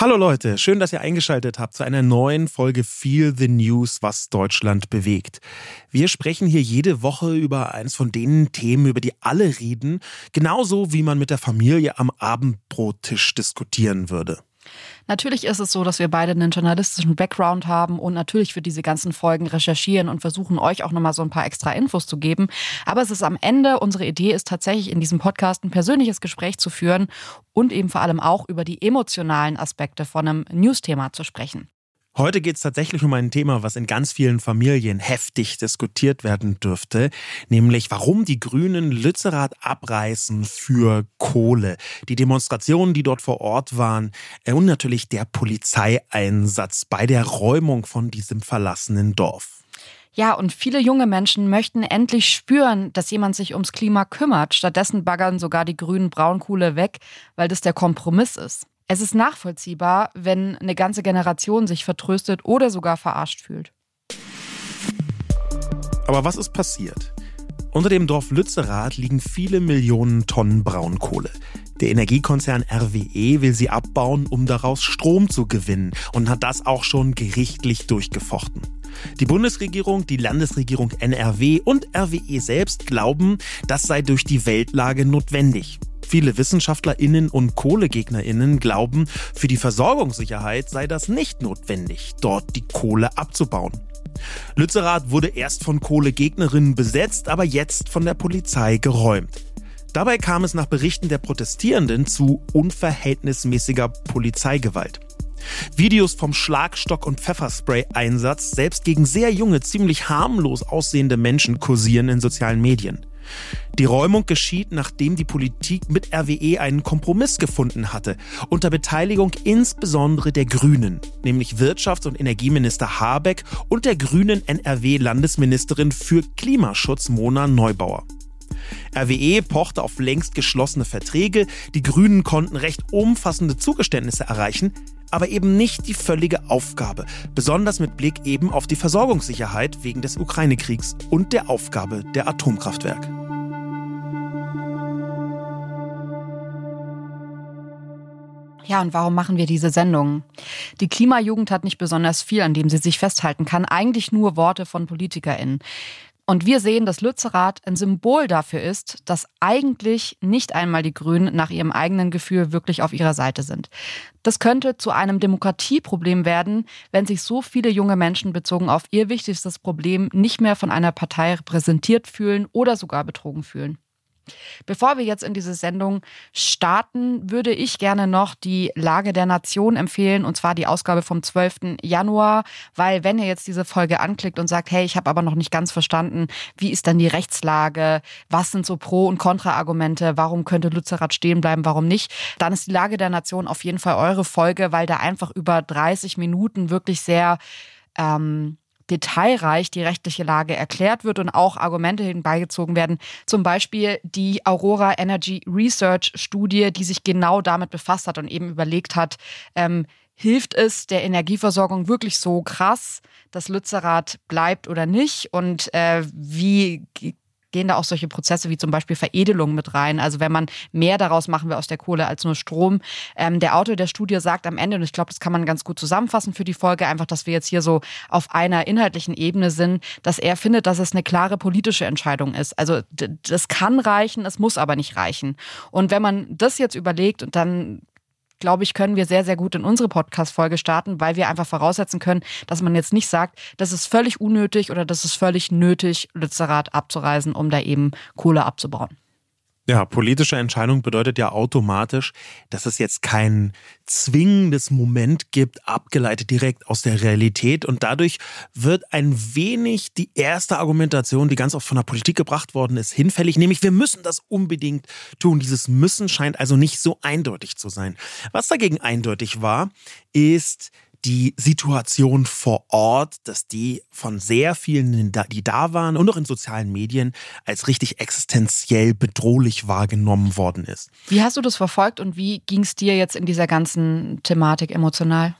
Hallo Leute, schön, dass ihr eingeschaltet habt zu einer neuen Folge Feel the News, was Deutschland bewegt. Wir sprechen hier jede Woche über eins von den Themen, über die alle reden, genauso wie man mit der Familie am Abendbrottisch diskutieren würde. Natürlich ist es so, dass wir beide einen journalistischen Background haben und natürlich für diese ganzen Folgen recherchieren und versuchen, euch auch nochmal so ein paar extra Infos zu geben. Aber es ist am Ende, unsere Idee ist tatsächlich in diesem Podcast ein persönliches Gespräch zu führen und eben vor allem auch über die emotionalen Aspekte von einem News-Thema zu sprechen. Heute geht es tatsächlich um ein Thema, was in ganz vielen Familien heftig diskutiert werden dürfte, nämlich warum die Grünen Lützerath abreißen für Kohle. Die Demonstrationen, die dort vor Ort waren äh, und natürlich der Polizeieinsatz bei der Räumung von diesem verlassenen Dorf. Ja, und viele junge Menschen möchten endlich spüren, dass jemand sich ums Klima kümmert. Stattdessen baggern sogar die Grünen Braunkohle weg, weil das der Kompromiss ist. Es ist nachvollziehbar, wenn eine ganze Generation sich vertröstet oder sogar verarscht fühlt. Aber was ist passiert? Unter dem Dorf Lützerath liegen viele Millionen Tonnen Braunkohle. Der Energiekonzern RWE will sie abbauen, um daraus Strom zu gewinnen und hat das auch schon gerichtlich durchgefochten. Die Bundesregierung, die Landesregierung NRW und RWE selbst glauben, das sei durch die Weltlage notwendig. Viele WissenschaftlerInnen und KohlegegnerInnen glauben, für die Versorgungssicherheit sei das nicht notwendig, dort die Kohle abzubauen. Lützerath wurde erst von Kohlegegnerinnen besetzt, aber jetzt von der Polizei geräumt. Dabei kam es nach Berichten der Protestierenden zu unverhältnismäßiger Polizeigewalt. Videos vom Schlagstock- und Pfefferspray-Einsatz selbst gegen sehr junge, ziemlich harmlos aussehende Menschen kursieren in sozialen Medien. Die Räumung geschieht, nachdem die Politik mit RWE einen Kompromiss gefunden hatte, unter Beteiligung insbesondere der Grünen, nämlich Wirtschafts- und Energieminister Habeck und der grünen NRW-Landesministerin für Klimaschutz Mona Neubauer. RWE pochte auf längst geschlossene Verträge, die Grünen konnten recht umfassende Zugeständnisse erreichen, aber eben nicht die völlige Aufgabe, besonders mit Blick eben auf die Versorgungssicherheit wegen des Ukraine-Kriegs und der Aufgabe der Atomkraftwerke. Ja, und warum machen wir diese Sendung? Die Klimajugend hat nicht besonders viel, an dem sie sich festhalten kann, eigentlich nur Worte von PolitikerInnen. Und wir sehen, dass Lützerath ein Symbol dafür ist, dass eigentlich nicht einmal die Grünen nach ihrem eigenen Gefühl wirklich auf ihrer Seite sind. Das könnte zu einem Demokratieproblem werden, wenn sich so viele junge Menschen bezogen auf ihr wichtigstes Problem nicht mehr von einer Partei repräsentiert fühlen oder sogar betrogen fühlen. Bevor wir jetzt in diese Sendung starten, würde ich gerne noch die Lage der Nation empfehlen, und zwar die Ausgabe vom 12. Januar, weil wenn ihr jetzt diese Folge anklickt und sagt, hey, ich habe aber noch nicht ganz verstanden, wie ist dann die Rechtslage, was sind so Pro- und Kontra-Argumente, warum könnte Lützerath stehen bleiben, warum nicht, dann ist die Lage der Nation auf jeden Fall eure Folge, weil da einfach über 30 Minuten wirklich sehr ähm, detailreich die rechtliche Lage erklärt wird und auch Argumente hinbeigezogen werden. Zum Beispiel die Aurora Energy Research Studie, die sich genau damit befasst hat und eben überlegt hat, ähm, hilft es der Energieversorgung wirklich so krass, dass Lützerath bleibt oder nicht? Und äh, wie gehen da auch solche Prozesse wie zum Beispiel Veredelung mit rein. Also wenn man mehr daraus machen will aus der Kohle als nur Strom. Ähm, der Autor der Studie sagt am Ende, und ich glaube, das kann man ganz gut zusammenfassen für die Folge, einfach, dass wir jetzt hier so auf einer inhaltlichen Ebene sind, dass er findet, dass es eine klare politische Entscheidung ist. Also das kann reichen, es muss aber nicht reichen. Und wenn man das jetzt überlegt und dann glaube ich, können wir sehr, sehr gut in unsere Podcast-Folge starten, weil wir einfach voraussetzen können, dass man jetzt nicht sagt, das ist völlig unnötig oder das ist völlig nötig, Lützerath abzureisen, um da eben Kohle abzubauen. Ja, politische Entscheidung bedeutet ja automatisch, dass es jetzt kein zwingendes Moment gibt, abgeleitet direkt aus der Realität. Und dadurch wird ein wenig die erste Argumentation, die ganz oft von der Politik gebracht worden ist, hinfällig, nämlich wir müssen das unbedingt tun. Dieses Müssen scheint also nicht so eindeutig zu sein. Was dagegen eindeutig war, ist, die Situation vor Ort, dass die von sehr vielen, die da waren und auch in sozialen Medien als richtig existenziell bedrohlich wahrgenommen worden ist. Wie hast du das verfolgt und wie ging es dir jetzt in dieser ganzen Thematik emotional?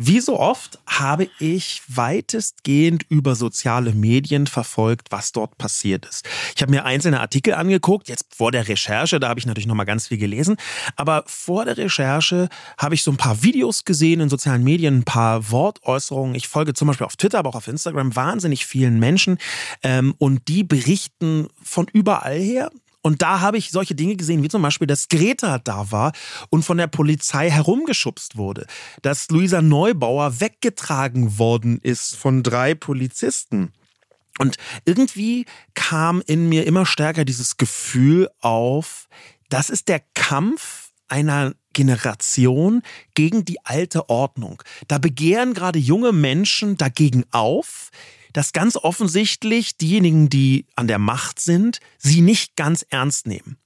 Wie so oft habe ich weitestgehend über soziale Medien verfolgt, was dort passiert ist. Ich habe mir einzelne Artikel angeguckt, jetzt vor der Recherche, da habe ich natürlich noch mal ganz viel gelesen, aber vor der Recherche habe ich so ein paar Videos gesehen in sozialen Medien, ein paar Wortäußerungen. Ich folge zum Beispiel auf Twitter, aber auch auf Instagram wahnsinnig vielen Menschen ähm, und die berichten von überall her und da habe ich solche Dinge gesehen, wie zum Beispiel, dass Greta da war und von der Polizei herumgeschubst wurde. Dass Luisa Neubauer weggetragen worden ist von drei Polizisten. Und irgendwie kam in mir immer stärker dieses Gefühl auf, das ist der Kampf einer Generation gegen die alte Ordnung. Da begehren gerade junge Menschen dagegen auf, dass ganz offensichtlich diejenigen, die an der Macht sind, sie nicht ganz ernst nehmen.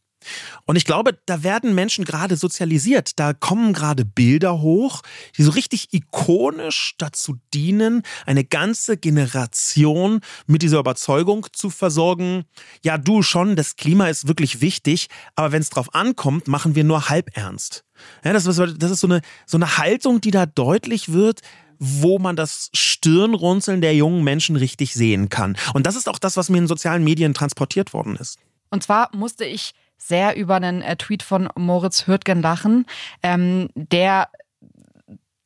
Und ich glaube, da werden Menschen gerade sozialisiert. Da kommen gerade Bilder hoch, die so richtig ikonisch dazu dienen, eine ganze Generation mit dieser Überzeugung zu versorgen. Ja, du schon, das Klima ist wirklich wichtig, aber wenn es drauf ankommt, machen wir nur halb ernst. Ja, das, das ist so eine, so eine Haltung, die da deutlich wird, wo man das Stirnrunzeln der jungen Menschen richtig sehen kann. Und das ist auch das, was mir in sozialen Medien transportiert worden ist. Und zwar musste ich sehr über einen äh, Tweet von Moritz Hürtgen lachen, ähm, der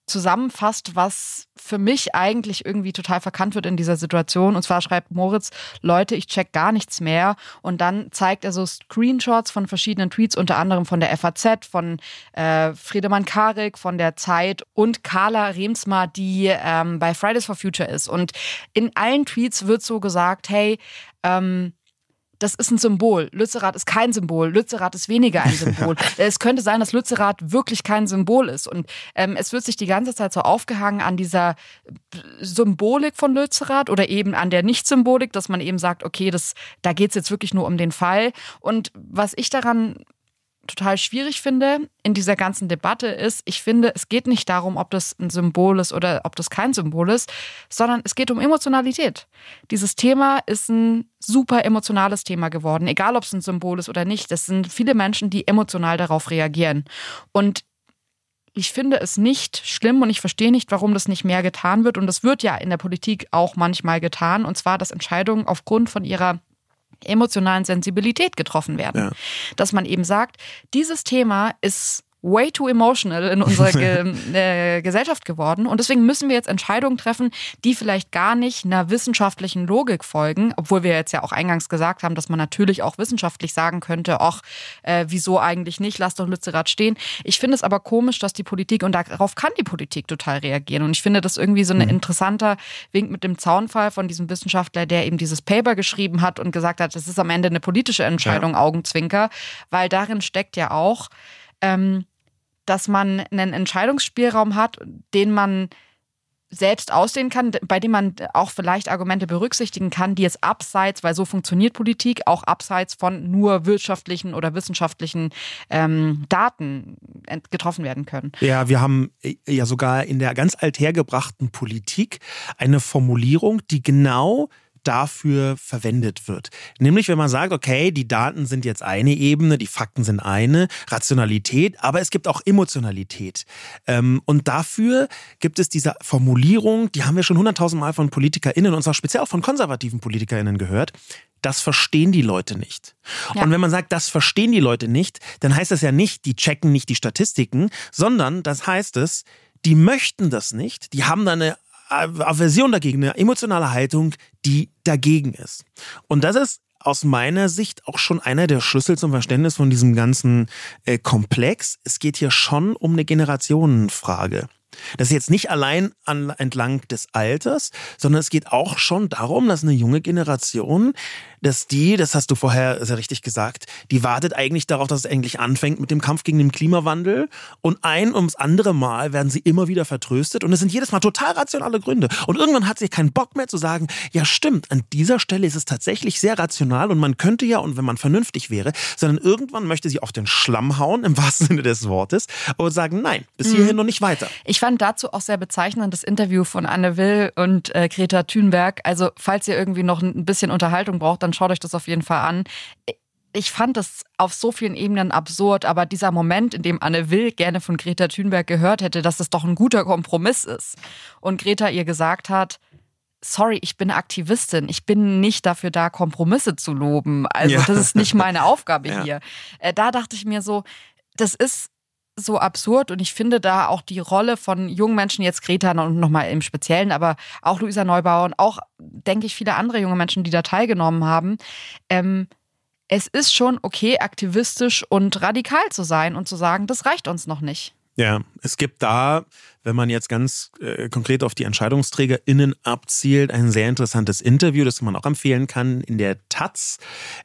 zusammenfasst, was für mich eigentlich irgendwie total verkannt wird in dieser Situation. Und zwar schreibt Moritz, Leute, ich check gar nichts mehr. Und dann zeigt er so Screenshots von verschiedenen Tweets, unter anderem von der FAZ, von äh, Friedemann Karik, von der Zeit und Carla Remsma, die ähm, bei Fridays for Future ist. Und in allen Tweets wird so gesagt, hey, ähm, das ist ein Symbol. Lützerath ist kein Symbol. Lützerath ist weniger ein Symbol. es könnte sein, dass Lützerath wirklich kein Symbol ist. Und ähm, es wird sich die ganze Zeit so aufgehangen an dieser Symbolik von Lützerath oder eben an der Nicht-Symbolik, dass man eben sagt, okay, das, da geht es jetzt wirklich nur um den Fall. Und was ich daran total schwierig finde in dieser ganzen Debatte ist, ich finde, es geht nicht darum, ob das ein Symbol ist oder ob das kein Symbol ist, sondern es geht um Emotionalität. Dieses Thema ist ein super emotionales Thema geworden, egal ob es ein Symbol ist oder nicht. Es sind viele Menschen, die emotional darauf reagieren. Und ich finde es nicht schlimm und ich verstehe nicht, warum das nicht mehr getan wird. Und das wird ja in der Politik auch manchmal getan. Und zwar, dass Entscheidungen aufgrund von ihrer emotionalen Sensibilität getroffen werden. Ja. Dass man eben sagt, dieses Thema ist way too emotional in unserer Ge äh, Gesellschaft geworden. Und deswegen müssen wir jetzt Entscheidungen treffen, die vielleicht gar nicht einer wissenschaftlichen Logik folgen, obwohl wir jetzt ja auch eingangs gesagt haben, dass man natürlich auch wissenschaftlich sagen könnte, ach, äh, wieso eigentlich nicht, lass doch Lützerath stehen. Ich finde es aber komisch, dass die Politik, und darauf kann die Politik total reagieren. Und ich finde das irgendwie so ein mhm. interessanter Wink mit dem Zaunfall von diesem Wissenschaftler, der eben dieses Paper geschrieben hat und gesagt hat, es ist am Ende eine politische Entscheidung, ja. Augenzwinker, weil darin steckt ja auch, ähm, dass man einen Entscheidungsspielraum hat, den man selbst aussehen kann, bei dem man auch vielleicht Argumente berücksichtigen kann, die jetzt abseits, weil so funktioniert Politik, auch abseits von nur wirtschaftlichen oder wissenschaftlichen ähm, Daten getroffen werden können. Ja, wir haben äh, ja sogar in der ganz althergebrachten Politik eine Formulierung, die genau dafür verwendet wird. Nämlich, wenn man sagt, okay, die Daten sind jetzt eine Ebene, die Fakten sind eine, Rationalität, aber es gibt auch Emotionalität. Ähm, und dafür gibt es diese Formulierung, die haben wir schon hunderttausend Mal von PolitikerInnen und zwar speziell auch von konservativen PolitikerInnen gehört. Das verstehen die Leute nicht. Ja. Und wenn man sagt, das verstehen die Leute nicht, dann heißt das ja nicht, die checken nicht die Statistiken, sondern das heißt es, die möchten das nicht, die haben da eine Aversion dagegen, eine emotionale Haltung, die dagegen ist. Und das ist aus meiner Sicht auch schon einer der Schlüssel zum Verständnis von diesem ganzen äh, Komplex. Es geht hier schon um eine Generationenfrage. Das ist jetzt nicht allein an, entlang des Alters, sondern es geht auch schon darum, dass eine junge Generation dass die, das hast du vorher sehr richtig gesagt, die wartet eigentlich darauf, dass es eigentlich anfängt mit dem Kampf gegen den Klimawandel. Und ein ums andere Mal werden sie immer wieder vertröstet. Und es sind jedes Mal total rationale Gründe. Und irgendwann hat sie keinen Bock mehr zu sagen, ja stimmt, an dieser Stelle ist es tatsächlich sehr rational und man könnte ja, und wenn man vernünftig wäre, sondern irgendwann möchte sie auf den Schlamm hauen, im wahrsten Sinne des Wortes, und sagen, nein, bis hierhin mhm. noch nicht weiter. Ich fand dazu auch sehr bezeichnend das Interview von Anne Will und äh, Greta Thunberg. Also falls ihr irgendwie noch ein bisschen Unterhaltung braucht, dann schaut euch das auf jeden Fall an ich fand das auf so vielen Ebenen absurd, aber dieser Moment, in dem Anne Will gerne von Greta Thunberg gehört hätte, dass es doch ein guter Kompromiss ist und Greta ihr gesagt hat, sorry, ich bin Aktivistin, ich bin nicht dafür da, Kompromisse zu loben. Also ja. das ist nicht meine Aufgabe ja. hier. Äh, da dachte ich mir so, das ist so absurd und ich finde da auch die Rolle von jungen Menschen, jetzt Greta und nochmal im Speziellen, aber auch Luisa Neubauer und auch, denke ich, viele andere junge Menschen, die da teilgenommen haben, ähm, es ist schon okay, aktivistisch und radikal zu sein und zu sagen, das reicht uns noch nicht. Ja, es gibt da, wenn man jetzt ganz äh, konkret auf die EntscheidungsträgerInnen abzielt, ein sehr interessantes Interview, das man auch empfehlen kann, in der Taz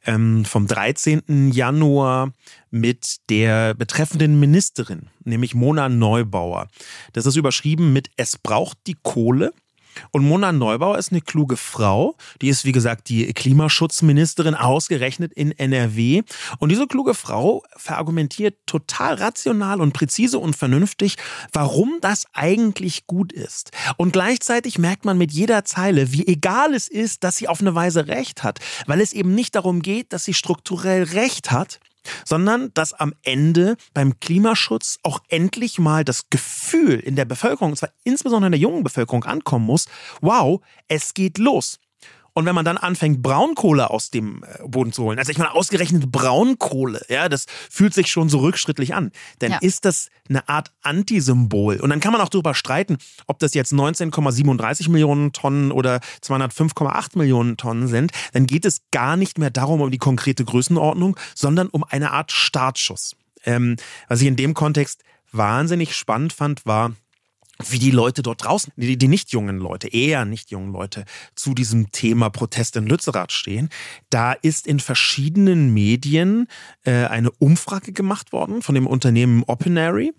ähm, vom 13. Januar mit der betreffenden Ministerin, nämlich Mona Neubauer. Das ist überschrieben mit Es braucht die Kohle. Und Mona Neubauer ist eine kluge Frau. Die ist, wie gesagt, die Klimaschutzministerin ausgerechnet in NRW. Und diese kluge Frau verargumentiert total rational und präzise und vernünftig, warum das eigentlich gut ist. Und gleichzeitig merkt man mit jeder Zeile, wie egal es ist, dass sie auf eine Weise recht hat. Weil es eben nicht darum geht, dass sie strukturell recht hat, sondern dass am Ende beim Klimaschutz auch endlich mal das Gefühl in der Bevölkerung, und zwar insbesondere in der jungen Bevölkerung, ankommen muss, wow, es geht los. Und wenn man dann anfängt, Braunkohle aus dem äh, Boden zu holen, also ich meine, ausgerechnet Braunkohle, ja, das fühlt sich schon so rückschrittlich an. Dann ja. ist das eine Art Antisymbol. Und dann kann man auch darüber streiten, ob das jetzt 19,37 Millionen Tonnen oder 205,8 Millionen Tonnen sind. Dann geht es gar nicht mehr darum, um die konkrete Größenordnung, sondern um eine Art Startschuss. Ähm, was ich in dem Kontext wahnsinnig spannend fand, war, wie die Leute dort draußen, die, die nicht jungen Leute, eher nicht jungen Leute, zu diesem Thema Protest in Lützerath stehen. Da ist in verschiedenen Medien äh, eine Umfrage gemacht worden von dem Unternehmen Opinary.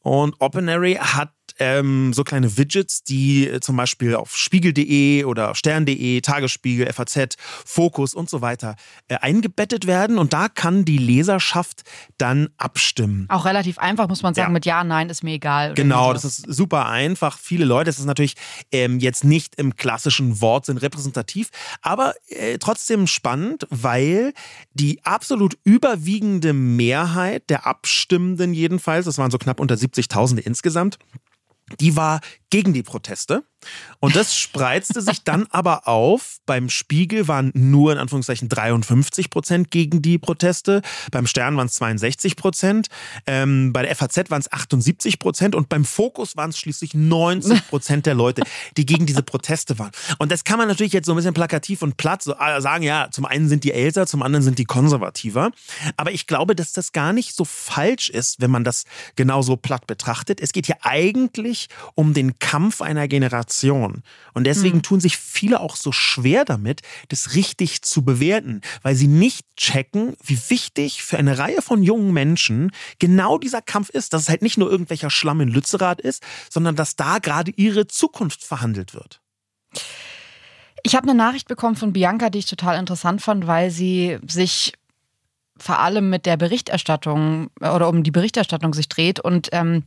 Und Opinary hat ähm, so kleine Widgets, die äh, zum Beispiel auf spiegel.de oder stern.de, Tagesspiegel, FAZ, Fokus und so weiter äh, eingebettet werden. Und da kann die Leserschaft dann abstimmen. Auch relativ einfach, muss man sagen, ja. mit Ja, Nein ist mir egal. Genau, das ist super einfach. Viele Leute, das ist natürlich ähm, jetzt nicht im klassischen Wortsinn repräsentativ, aber äh, trotzdem spannend, weil die absolut überwiegende Mehrheit der Abstimmenden jedenfalls, das waren so knapp unter 70.000 insgesamt, die war gegen die Proteste. Und das spreizte sich dann aber auf. Beim Spiegel waren nur in Anführungszeichen 53 Prozent gegen die Proteste. Beim Stern waren es 62 Prozent. Ähm, bei der FAZ waren es 78 Prozent. Und beim Fokus waren es schließlich 90 Prozent der Leute, die gegen diese Proteste waren. Und das kann man natürlich jetzt so ein bisschen plakativ und platt so äh, sagen. Ja, zum einen sind die älter, zum anderen sind die konservativer. Aber ich glaube, dass das gar nicht so falsch ist, wenn man das genauso platt betrachtet. Es geht hier eigentlich um den Kampf einer Generation. Und deswegen mhm. tun sich viele auch so schwer damit, das richtig zu bewerten, weil sie nicht checken, wie wichtig für eine Reihe von jungen Menschen genau dieser Kampf ist, dass es halt nicht nur irgendwelcher Schlamm in Lützerath ist, sondern dass da gerade ihre Zukunft verhandelt wird. Ich habe eine Nachricht bekommen von Bianca, die ich total interessant fand, weil sie sich vor allem mit der Berichterstattung oder um die Berichterstattung sich dreht und ähm,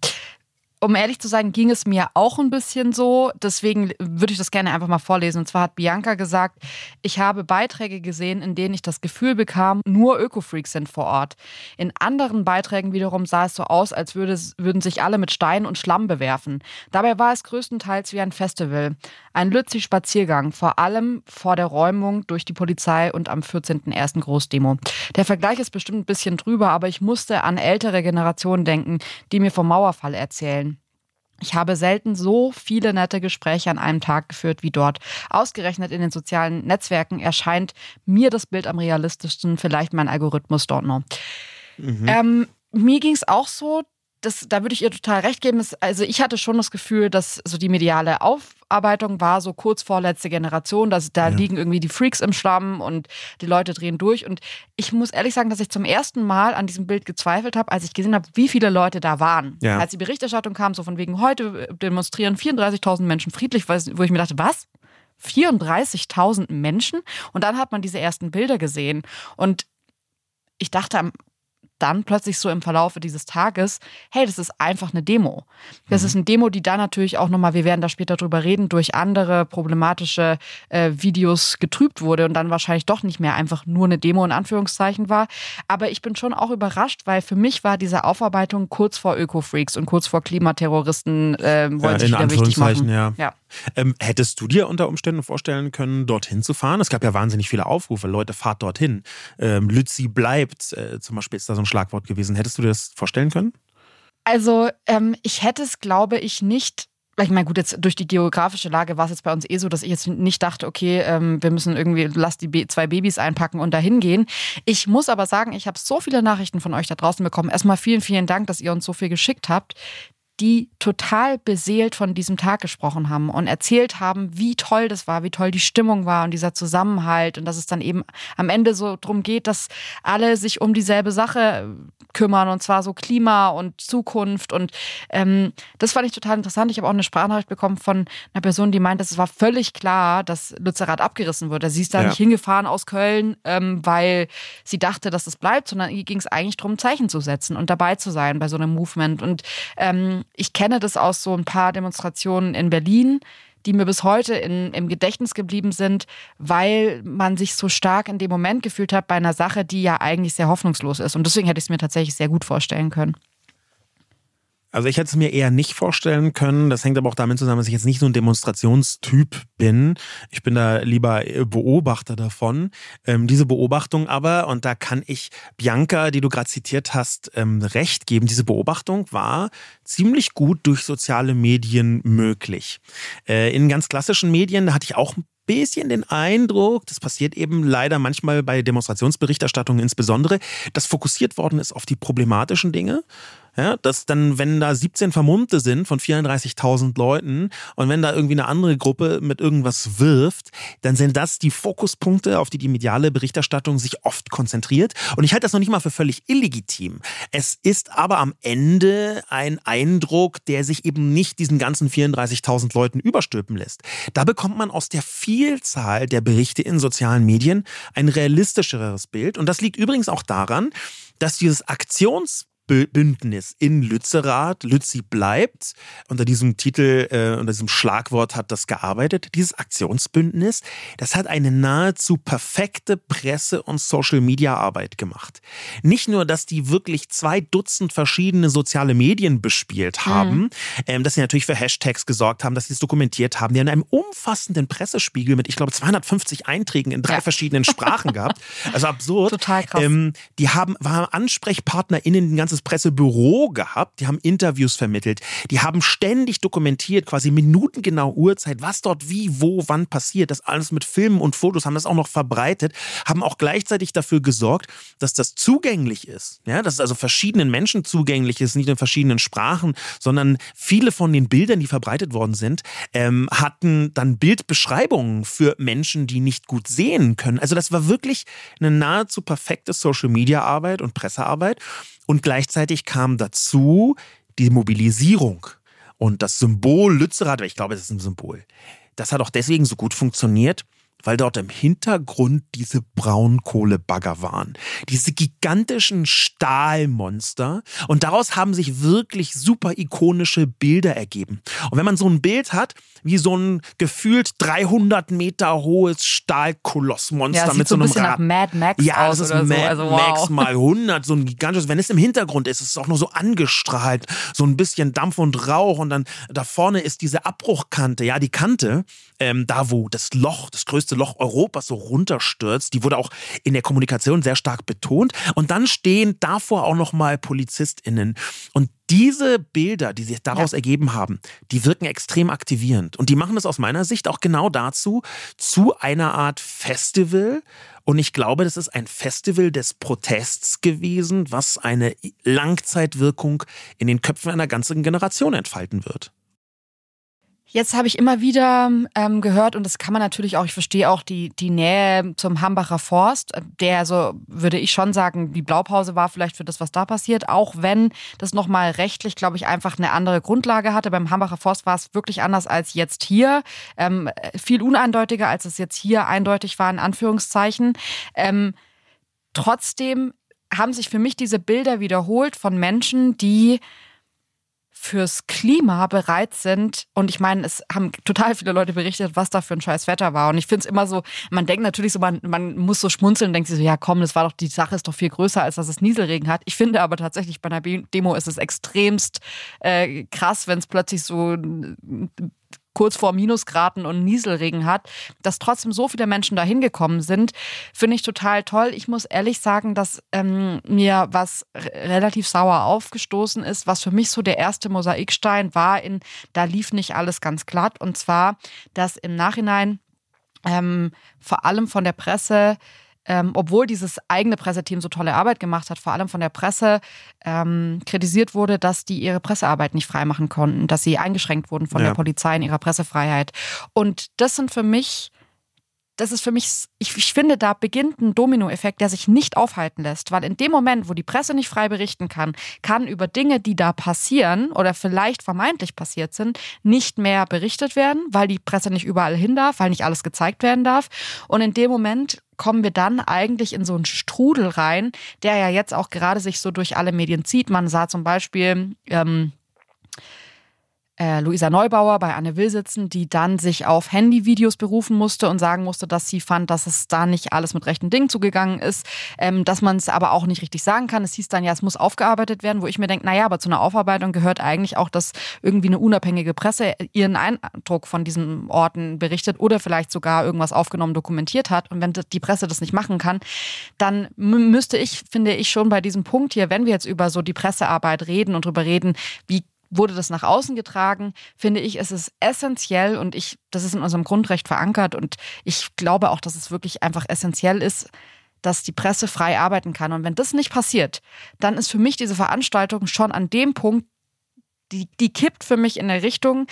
um ehrlich zu sein, ging es mir auch ein bisschen so. Deswegen würde ich das gerne einfach mal vorlesen. Und zwar hat Bianca gesagt, ich habe Beiträge gesehen, in denen ich das Gefühl bekam, nur Ökofreaks sind vor Ort. In anderen Beiträgen wiederum sah es so aus, als würde, würden sich alle mit Stein und Schlamm bewerfen. Dabei war es größtenteils wie ein Festival. Ein Lützi-Spaziergang, vor allem vor der Räumung durch die Polizei und am 14.01. Großdemo. Der Vergleich ist bestimmt ein bisschen drüber, aber ich musste an ältere Generationen denken, die mir vom Mauerfall erzählen. Ich habe selten so viele nette Gespräche an einem Tag geführt wie dort. Ausgerechnet in den sozialen Netzwerken erscheint mir das Bild am realistischsten, vielleicht mein Algorithmus, don't know. Mhm. Ähm, mir ging es auch so, das, da würde ich ihr total recht geben. Also ich hatte schon das Gefühl, dass so die mediale Aufarbeitung war so kurz vor letzte Generation, dass da ja. liegen irgendwie die Freaks im Schlamm und die Leute drehen durch. Und ich muss ehrlich sagen, dass ich zum ersten Mal an diesem Bild gezweifelt habe, als ich gesehen habe, wie viele Leute da waren. Ja. Als die Berichterstattung kam, so von wegen heute demonstrieren 34.000 Menschen friedlich, wo ich mir dachte, was? 34.000 Menschen? Und dann hat man diese ersten Bilder gesehen. Und ich dachte dann plötzlich so im Verlaufe dieses Tages, hey, das ist einfach eine Demo. Das mhm. ist eine Demo, die dann natürlich auch nochmal, wir werden da später drüber reden, durch andere problematische äh, Videos getrübt wurde und dann wahrscheinlich doch nicht mehr einfach nur eine Demo in Anführungszeichen war. Aber ich bin schon auch überrascht, weil für mich war diese Aufarbeitung kurz vor Öko-Freaks und kurz vor Klimaterroristen äh, wollen ja, sich wieder wichtig machen. Ja. ja. Ähm, hättest du dir unter Umständen vorstellen können, dorthin zu fahren? Es gab ja wahnsinnig viele Aufrufe, Leute, fahrt dorthin. Ähm, Lützi bleibt, äh, zum Beispiel ist da so ein Schlagwort gewesen. Hättest du dir das vorstellen können? Also ähm, ich hätte es, glaube ich, nicht ich meine, gut, jetzt durch die geografische Lage war es jetzt bei uns eh so, dass ich jetzt nicht dachte, okay, ähm, wir müssen irgendwie, lass die Be zwei Babys einpacken und dahin gehen. Ich muss aber sagen, ich habe so viele Nachrichten von euch da draußen bekommen. Erstmal vielen, vielen Dank, dass ihr uns so viel geschickt habt die total beseelt von diesem Tag gesprochen haben und erzählt haben, wie toll das war, wie toll die Stimmung war und dieser Zusammenhalt und dass es dann eben am Ende so drum geht, dass alle sich um dieselbe Sache kümmern und zwar so Klima und Zukunft und ähm, das fand ich total interessant. Ich habe auch eine Sprachnachricht bekommen von einer Person, die meint, es war völlig klar, dass Lützerath abgerissen wird. Sie ist da ja. nicht hingefahren aus Köln, ähm, weil sie dachte, dass es das bleibt, sondern ihr ging es eigentlich darum, Zeichen zu setzen und dabei zu sein bei so einem Movement und ähm, ich kenne das aus so ein paar Demonstrationen in Berlin, die mir bis heute in, im Gedächtnis geblieben sind, weil man sich so stark in dem Moment gefühlt hat bei einer Sache, die ja eigentlich sehr hoffnungslos ist. Und deswegen hätte ich es mir tatsächlich sehr gut vorstellen können. Also ich hätte es mir eher nicht vorstellen können. Das hängt aber auch damit zusammen, dass ich jetzt nicht so ein Demonstrationstyp bin. Ich bin da lieber Beobachter davon. Ähm, diese Beobachtung aber, und da kann ich Bianca, die du gerade zitiert hast, ähm, recht geben, diese Beobachtung war ziemlich gut durch soziale Medien möglich. Äh, in ganz klassischen Medien, da hatte ich auch bisschen den Eindruck, das passiert eben leider manchmal bei Demonstrationsberichterstattungen insbesondere, dass fokussiert worden ist auf die problematischen Dinge ja, dass dann, wenn da 17 Vermummte sind von 34.000 Leuten und wenn da irgendwie eine andere Gruppe mit irgendwas wirft, dann sind das die Fokuspunkte, auf die die mediale Berichterstattung sich oft konzentriert. Und ich halte das noch nicht mal für völlig illegitim. Es ist aber am Ende ein Eindruck, der sich eben nicht diesen ganzen 34.000 Leuten überstülpen lässt. Da bekommt man aus der Vielzahl der Berichte in sozialen Medien ein realistischeres Bild. Und das liegt übrigens auch daran, dass dieses Aktions Bündnis in Lützerath. Lützi bleibt. Unter diesem Titel, äh, unter diesem Schlagwort hat das gearbeitet. Dieses Aktionsbündnis, das hat eine nahezu perfekte Presse- und Social-Media-Arbeit gemacht. Nicht nur, dass die wirklich zwei Dutzend verschiedene soziale Medien bespielt haben, mhm. ähm, dass sie natürlich für Hashtags gesorgt haben, dass sie es dokumentiert haben. Die haben einen umfassenden Pressespiegel mit, ich glaube, 250 Einträgen in drei ja. verschiedenen Sprachen gehabt. Also absurd. Total krass. Ähm, die haben, waren AnsprechpartnerInnen ein ganzes ganzes Pressebüro gehabt, die haben Interviews vermittelt, die haben ständig dokumentiert, quasi minutengenau Uhrzeit, was dort wie, wo, wann passiert, das alles mit Filmen und Fotos, haben das auch noch verbreitet, haben auch gleichzeitig dafür gesorgt, dass das zugänglich ist, ja, dass es also verschiedenen Menschen zugänglich ist, nicht in verschiedenen Sprachen, sondern viele von den Bildern, die verbreitet worden sind, ähm, hatten dann Bildbeschreibungen für Menschen, die nicht gut sehen können. Also das war wirklich eine nahezu perfekte Social-Media-Arbeit und Pressearbeit. Und gleichzeitig kam dazu die Mobilisierung und das Symbol Lützerath, ich glaube, das ist ein Symbol. Das hat auch deswegen so gut funktioniert, weil dort im Hintergrund diese Braunkohlebagger waren. Diese gigantischen Stahlmonster. Und daraus haben sich wirklich super ikonische Bilder ergeben. Und wenn man so ein Bild hat, wie so ein gefühlt 300 Meter hohes Stahlkolossmonster ja, mit so, so einem bisschen Rad. nach Mad Max ja, das ist Mad so. Also, wow. Max mal 100, so ein gigantisches. Wenn es im Hintergrund ist, ist es auch nur so angestrahlt, so ein bisschen Dampf und Rauch und dann da vorne ist diese Abbruchkante, ja, die Kante, ähm, da wo das Loch, das größte Loch Europas so runterstürzt. Die wurde auch in der Kommunikation sehr stark betont. Und dann stehen davor auch noch mal PolizistInnen. Und diese Bilder, die sich daraus ja. ergeben haben, die wirken extrem aktivierend. Und die machen es aus meiner Sicht auch genau dazu, zu einer Art Festival. Und ich glaube, das ist ein Festival des Protests gewesen, was eine Langzeitwirkung in den Köpfen einer ganzen Generation entfalten wird. Jetzt habe ich immer wieder ähm, gehört, und das kann man natürlich auch, ich verstehe auch die, die Nähe zum Hambacher Forst, der, so würde ich schon sagen, die Blaupause war vielleicht für das, was da passiert, auch wenn das nochmal rechtlich, glaube ich, einfach eine andere Grundlage hatte. Beim Hambacher Forst war es wirklich anders als jetzt hier, ähm, viel uneindeutiger, als es jetzt hier eindeutig war, in Anführungszeichen. Ähm, trotzdem haben sich für mich diese Bilder wiederholt von Menschen, die fürs Klima bereit sind. Und ich meine, es haben total viele Leute berichtet, was da für ein scheiß Wetter war. Und ich finde es immer so, man denkt natürlich so, man, man muss so schmunzeln und denkt sich so, ja komm, das war doch, die Sache ist doch viel größer, als dass es Nieselregen hat. Ich finde aber tatsächlich bei einer Demo ist es extremst äh, krass, wenn es plötzlich so kurz vor Minusgraden und Nieselregen hat, dass trotzdem so viele Menschen da hingekommen sind, finde ich total toll. Ich muss ehrlich sagen, dass ähm, mir was relativ sauer aufgestoßen ist, was für mich so der erste Mosaikstein war, in da lief nicht alles ganz glatt. Und zwar, dass im Nachhinein ähm, vor allem von der Presse ähm, obwohl dieses eigene Presseteam so tolle Arbeit gemacht hat, vor allem von der Presse ähm, kritisiert wurde, dass die ihre Pressearbeit nicht freimachen konnten, dass sie eingeschränkt wurden von ja. der Polizei in ihrer Pressefreiheit. Und das sind für mich das ist für mich, ich, ich, finde, da beginnt ein Dominoeffekt, der sich nicht aufhalten lässt, weil in dem Moment, wo die Presse nicht frei berichten kann, kann über Dinge, die da passieren oder vielleicht vermeintlich passiert sind, nicht mehr berichtet werden, weil die Presse nicht überall hin darf, weil nicht alles gezeigt werden darf. Und in dem Moment kommen wir dann eigentlich in so einen Strudel rein, der ja jetzt auch gerade sich so durch alle Medien zieht. Man sah zum Beispiel, ähm, äh, Luisa Neubauer bei Anne Will sitzen, die dann sich auf Handyvideos berufen musste und sagen musste, dass sie fand, dass es da nicht alles mit rechten Dingen zugegangen ist, ähm, dass man es aber auch nicht richtig sagen kann. Es hieß dann ja, es muss aufgearbeitet werden, wo ich mir denke, naja, aber zu einer Aufarbeitung gehört eigentlich auch, dass irgendwie eine unabhängige Presse ihren Eindruck von diesen Orten berichtet oder vielleicht sogar irgendwas aufgenommen, dokumentiert hat. Und wenn die Presse das nicht machen kann, dann müsste ich, finde ich, schon bei diesem Punkt hier, wenn wir jetzt über so die Pressearbeit reden und darüber reden, wie wurde das nach außen getragen, finde ich, es ist essentiell und ich, das ist in unserem Grundrecht verankert und ich glaube auch, dass es wirklich einfach essentiell ist, dass die Presse frei arbeiten kann. Und wenn das nicht passiert, dann ist für mich diese Veranstaltung schon an dem Punkt, die, die kippt für mich in eine Richtung,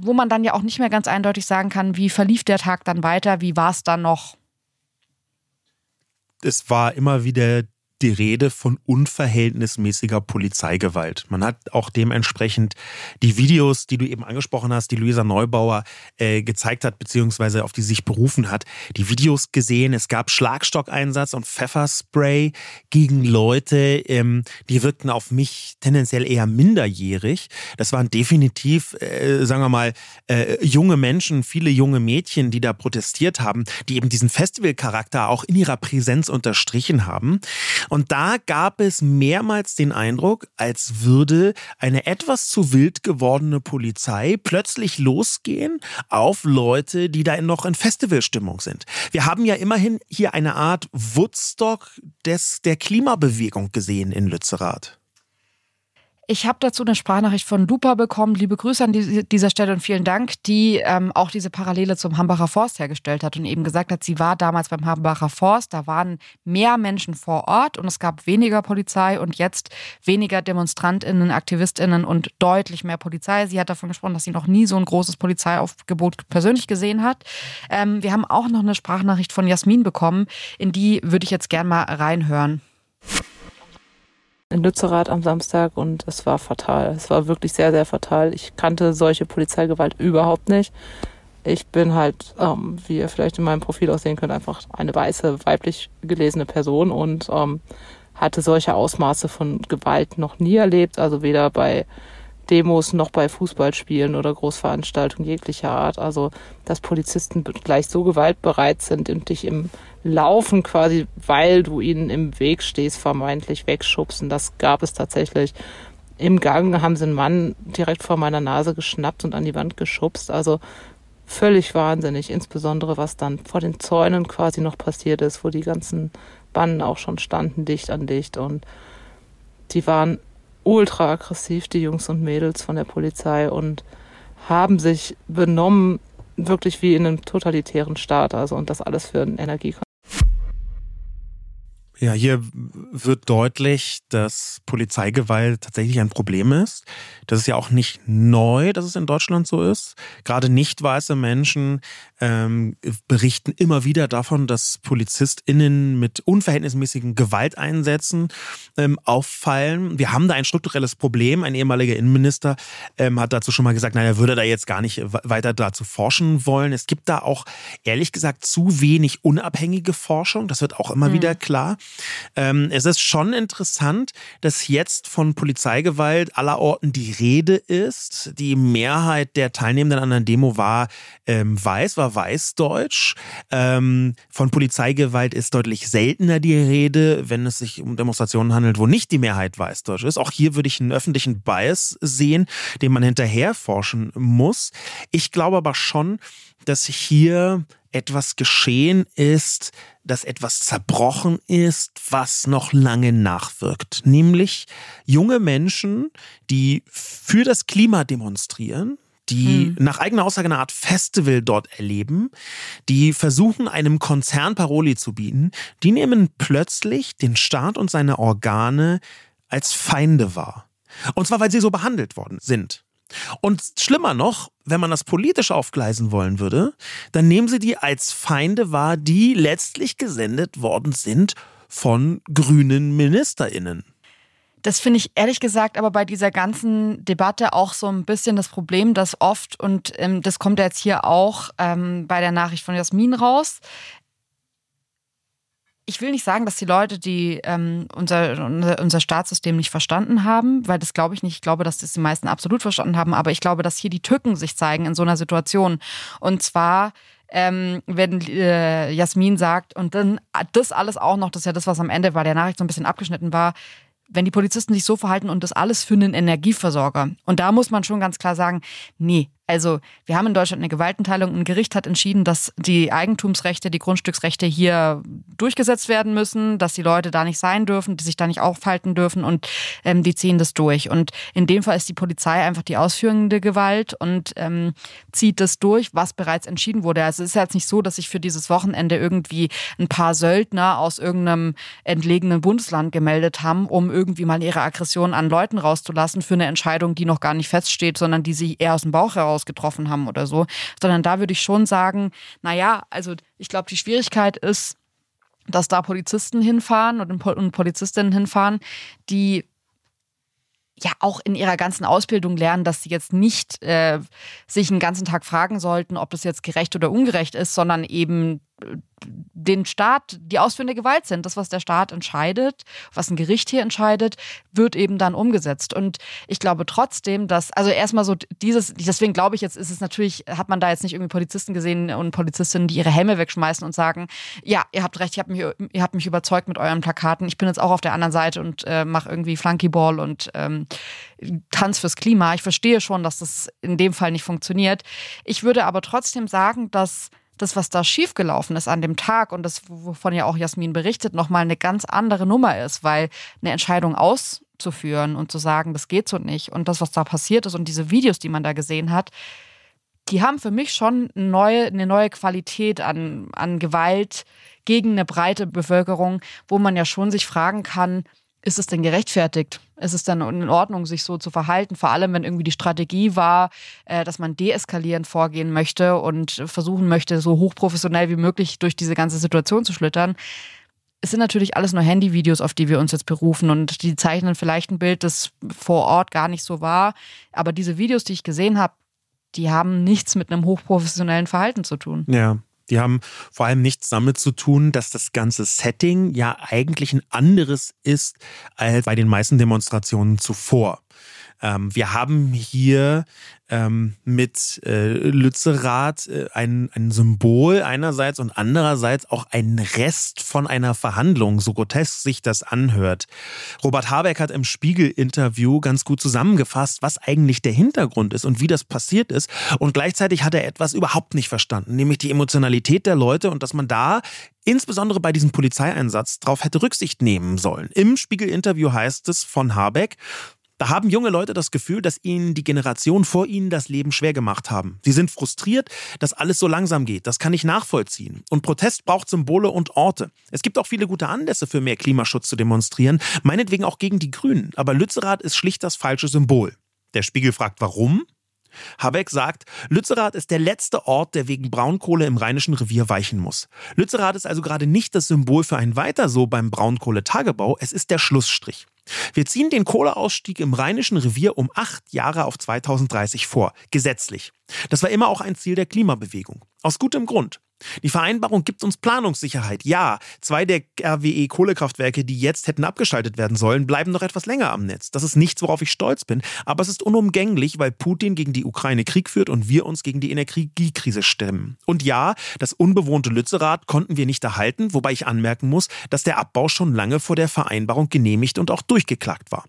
wo man dann ja auch nicht mehr ganz eindeutig sagen kann, wie verlief der Tag dann weiter, wie war es dann noch. Es war immer wieder die Rede von unverhältnismäßiger Polizeigewalt. Man hat auch dementsprechend die Videos, die du eben angesprochen hast, die Luisa Neubauer äh, gezeigt hat, beziehungsweise auf die sich berufen hat, die Videos gesehen. Es gab Schlagstockeinsatz und Pfefferspray gegen Leute, ähm, die wirkten auf mich tendenziell eher minderjährig. Das waren definitiv, äh, sagen wir mal, äh, junge Menschen, viele junge Mädchen, die da protestiert haben, die eben diesen Festivalcharakter auch in ihrer Präsenz unterstrichen haben. Und da gab es mehrmals den Eindruck, als würde eine etwas zu wild gewordene Polizei plötzlich losgehen auf Leute, die da noch in Festivalstimmung sind. Wir haben ja immerhin hier eine Art Woodstock des, der Klimabewegung gesehen in Lützerath. Ich habe dazu eine Sprachnachricht von Lupa bekommen. Liebe Grüße an dieser Stelle und vielen Dank, die ähm, auch diese Parallele zum Hambacher Forst hergestellt hat und eben gesagt hat, sie war damals beim Hambacher Forst. Da waren mehr Menschen vor Ort und es gab weniger Polizei und jetzt weniger DemonstrantInnen, AktivistInnen und deutlich mehr Polizei. Sie hat davon gesprochen, dass sie noch nie so ein großes Polizeiaufgebot persönlich gesehen hat. Ähm, wir haben auch noch eine Sprachnachricht von Jasmin bekommen, in die würde ich jetzt gern mal reinhören in Lützerath am Samstag und es war fatal. Es war wirklich sehr, sehr fatal. Ich kannte solche Polizeigewalt überhaupt nicht. Ich bin halt, ähm, wie ihr vielleicht in meinem Profil auch sehen könnt, einfach eine weiße, weiblich gelesene Person und ähm, hatte solche Ausmaße von Gewalt noch nie erlebt. Also weder bei Demos noch bei Fußballspielen oder Großveranstaltungen jeglicher Art. Also, dass Polizisten gleich so gewaltbereit sind und dich im Laufen quasi, weil du ihnen im Weg stehst, vermeintlich wegschubsen. Das gab es tatsächlich. Im Gang haben sie einen Mann direkt vor meiner Nase geschnappt und an die Wand geschubst. Also völlig wahnsinnig, insbesondere was dann vor den Zäunen quasi noch passiert ist, wo die ganzen Bannen auch schon standen, dicht an dicht. Und die waren ultra aggressiv, die Jungs und Mädels von der Polizei und haben sich benommen, wirklich wie in einem totalitären Staat. Also und das alles für einen Energiekonzern. Ja, hier wird deutlich, dass Polizeigewalt tatsächlich ein Problem ist. Das ist ja auch nicht neu, dass es in Deutschland so ist. Gerade nicht weiße Menschen ähm, berichten immer wieder davon, dass PolizistInnen mit unverhältnismäßigen Gewalteinsätzen ähm, auffallen. Wir haben da ein strukturelles Problem. Ein ehemaliger Innenminister ähm, hat dazu schon mal gesagt, naja, würde da jetzt gar nicht weiter dazu forschen wollen. Es gibt da auch, ehrlich gesagt, zu wenig unabhängige Forschung. Das wird auch immer mhm. wieder klar. Ähm, es ist schon interessant, dass jetzt von Polizeigewalt aller Orten die Rede ist. Die Mehrheit der Teilnehmenden an der Demo war ähm, weiß, war weißdeutsch. Ähm, von Polizeigewalt ist deutlich seltener die Rede, wenn es sich um Demonstrationen handelt, wo nicht die Mehrheit weißdeutsch ist. Auch hier würde ich einen öffentlichen Bias sehen, den man hinterher forschen muss. Ich glaube aber schon, dass hier etwas geschehen ist, dass etwas zerbrochen ist, was noch lange nachwirkt. Nämlich junge Menschen, die für das Klima demonstrieren, die hm. nach eigener Aussage eine Art Festival dort erleben, die versuchen, einem Konzern Paroli zu bieten, die nehmen plötzlich den Staat und seine Organe als Feinde wahr. Und zwar, weil sie so behandelt worden sind. Und schlimmer noch, wenn man das politisch aufgleisen wollen würde, dann nehmen sie die als Feinde wahr, die letztlich gesendet worden sind von grünen Ministerinnen. Das finde ich ehrlich gesagt aber bei dieser ganzen Debatte auch so ein bisschen das Problem, dass oft, und ähm, das kommt ja jetzt hier auch ähm, bei der Nachricht von Jasmin raus, ich will nicht sagen, dass die Leute, die ähm, unser, unser Staatssystem nicht verstanden haben, weil das glaube ich nicht. Ich glaube, dass das die meisten absolut verstanden haben, aber ich glaube, dass hier die Tücken sich zeigen in so einer Situation. Und zwar ähm, wenn äh, Jasmin sagt, und dann das alles auch noch, das ist ja das, was am Ende bei der Nachricht so ein bisschen abgeschnitten war, wenn die Polizisten sich so verhalten und das alles für einen Energieversorger. Und da muss man schon ganz klar sagen, nee, also wir haben in Deutschland eine Gewaltenteilung. Ein Gericht hat entschieden, dass die Eigentumsrechte, die Grundstücksrechte hier durchgesetzt werden müssen, dass die Leute da nicht sein dürfen, die sich da nicht aufhalten dürfen und ähm, die ziehen das durch. Und in dem Fall ist die Polizei einfach die ausführende Gewalt und ähm, zieht das durch, was bereits entschieden wurde. Also es ist jetzt nicht so, dass sich für dieses Wochenende irgendwie ein paar Söldner aus irgendeinem entlegenen Bundesland gemeldet haben, um irgendwie mal ihre Aggression an Leuten rauszulassen für eine Entscheidung, die noch gar nicht feststeht, sondern die sie eher aus dem Bauch heraus getroffen haben oder so, sondern da würde ich schon sagen, naja, also ich glaube, die Schwierigkeit ist, dass da Polizisten hinfahren und Polizistinnen hinfahren, die ja auch in ihrer ganzen Ausbildung lernen, dass sie jetzt nicht äh, sich einen ganzen Tag fragen sollten, ob das jetzt gerecht oder ungerecht ist, sondern eben den Staat, die ausführende Gewalt sind. Das, was der Staat entscheidet, was ein Gericht hier entscheidet, wird eben dann umgesetzt. Und ich glaube trotzdem, dass, also erstmal so dieses, deswegen glaube ich jetzt, ist es natürlich, hat man da jetzt nicht irgendwie Polizisten gesehen und Polizistinnen, die ihre Helme wegschmeißen und sagen, ja, ihr habt recht, ihr habt mich, ihr habt mich überzeugt mit euren Plakaten, ich bin jetzt auch auf der anderen Seite und äh, mache irgendwie Flunkyball und ähm, Tanz fürs Klima. Ich verstehe schon, dass das in dem Fall nicht funktioniert. Ich würde aber trotzdem sagen, dass das, was da schiefgelaufen ist an dem Tag und das, wovon ja auch Jasmin berichtet, nochmal eine ganz andere Nummer ist, weil eine Entscheidung auszuführen und zu sagen, das geht so nicht und das, was da passiert ist und diese Videos, die man da gesehen hat, die haben für mich schon neue, eine neue Qualität an, an Gewalt gegen eine breite Bevölkerung, wo man ja schon sich fragen kann, ist es denn gerechtfertigt? Ist es dann in Ordnung, sich so zu verhalten? Vor allem, wenn irgendwie die Strategie war, äh, dass man deeskalierend vorgehen möchte und versuchen möchte, so hochprofessionell wie möglich durch diese ganze Situation zu schlittern. Es sind natürlich alles nur Handyvideos, auf die wir uns jetzt berufen und die zeichnen vielleicht ein Bild, das vor Ort gar nicht so war. Aber diese Videos, die ich gesehen habe, die haben nichts mit einem hochprofessionellen Verhalten zu tun. Ja, die haben vor allem nichts damit zu tun, dass das ganze Setting ja eigentlich ein anderes ist als bei den meisten Demonstrationen zuvor. Ähm, wir haben hier ähm, mit äh, Lützerath äh, ein, ein Symbol einerseits und andererseits auch ein Rest von einer Verhandlung, so grotesk sich das anhört. Robert Habeck hat im Spiegel-Interview ganz gut zusammengefasst, was eigentlich der Hintergrund ist und wie das passiert ist. Und gleichzeitig hat er etwas überhaupt nicht verstanden, nämlich die Emotionalität der Leute und dass man da insbesondere bei diesem Polizeieinsatz darauf hätte Rücksicht nehmen sollen. Im Spiegel-Interview heißt es von Habeck, da haben junge Leute das Gefühl, dass ihnen die Generation vor ihnen das Leben schwer gemacht haben. Sie sind frustriert, dass alles so langsam geht. Das kann ich nachvollziehen. Und Protest braucht Symbole und Orte. Es gibt auch viele gute Anlässe für mehr Klimaschutz zu demonstrieren, meinetwegen auch gegen die Grünen. Aber Lützerath ist schlicht das falsche Symbol. Der Spiegel fragt, warum? Habeck sagt, Lützerath ist der letzte Ort, der wegen Braunkohle im Rheinischen Revier weichen muss. Lützerath ist also gerade nicht das Symbol für ein Weiter so beim Braunkohletagebau, es ist der Schlussstrich. Wir ziehen den Kohleausstieg im Rheinischen Revier um acht Jahre auf 2030 vor, gesetzlich. Das war immer auch ein Ziel der Klimabewegung. Aus gutem Grund. Die Vereinbarung gibt uns Planungssicherheit. Ja, zwei der RWE-Kohlekraftwerke, die jetzt hätten abgeschaltet werden sollen, bleiben noch etwas länger am Netz. Das ist nichts, worauf ich stolz bin, aber es ist unumgänglich, weil Putin gegen die Ukraine Krieg führt und wir uns gegen die Energiekrise stemmen. Und ja, das unbewohnte Lützerath konnten wir nicht erhalten, wobei ich anmerken muss, dass der Abbau schon lange vor der Vereinbarung genehmigt und auch durchgeklagt war.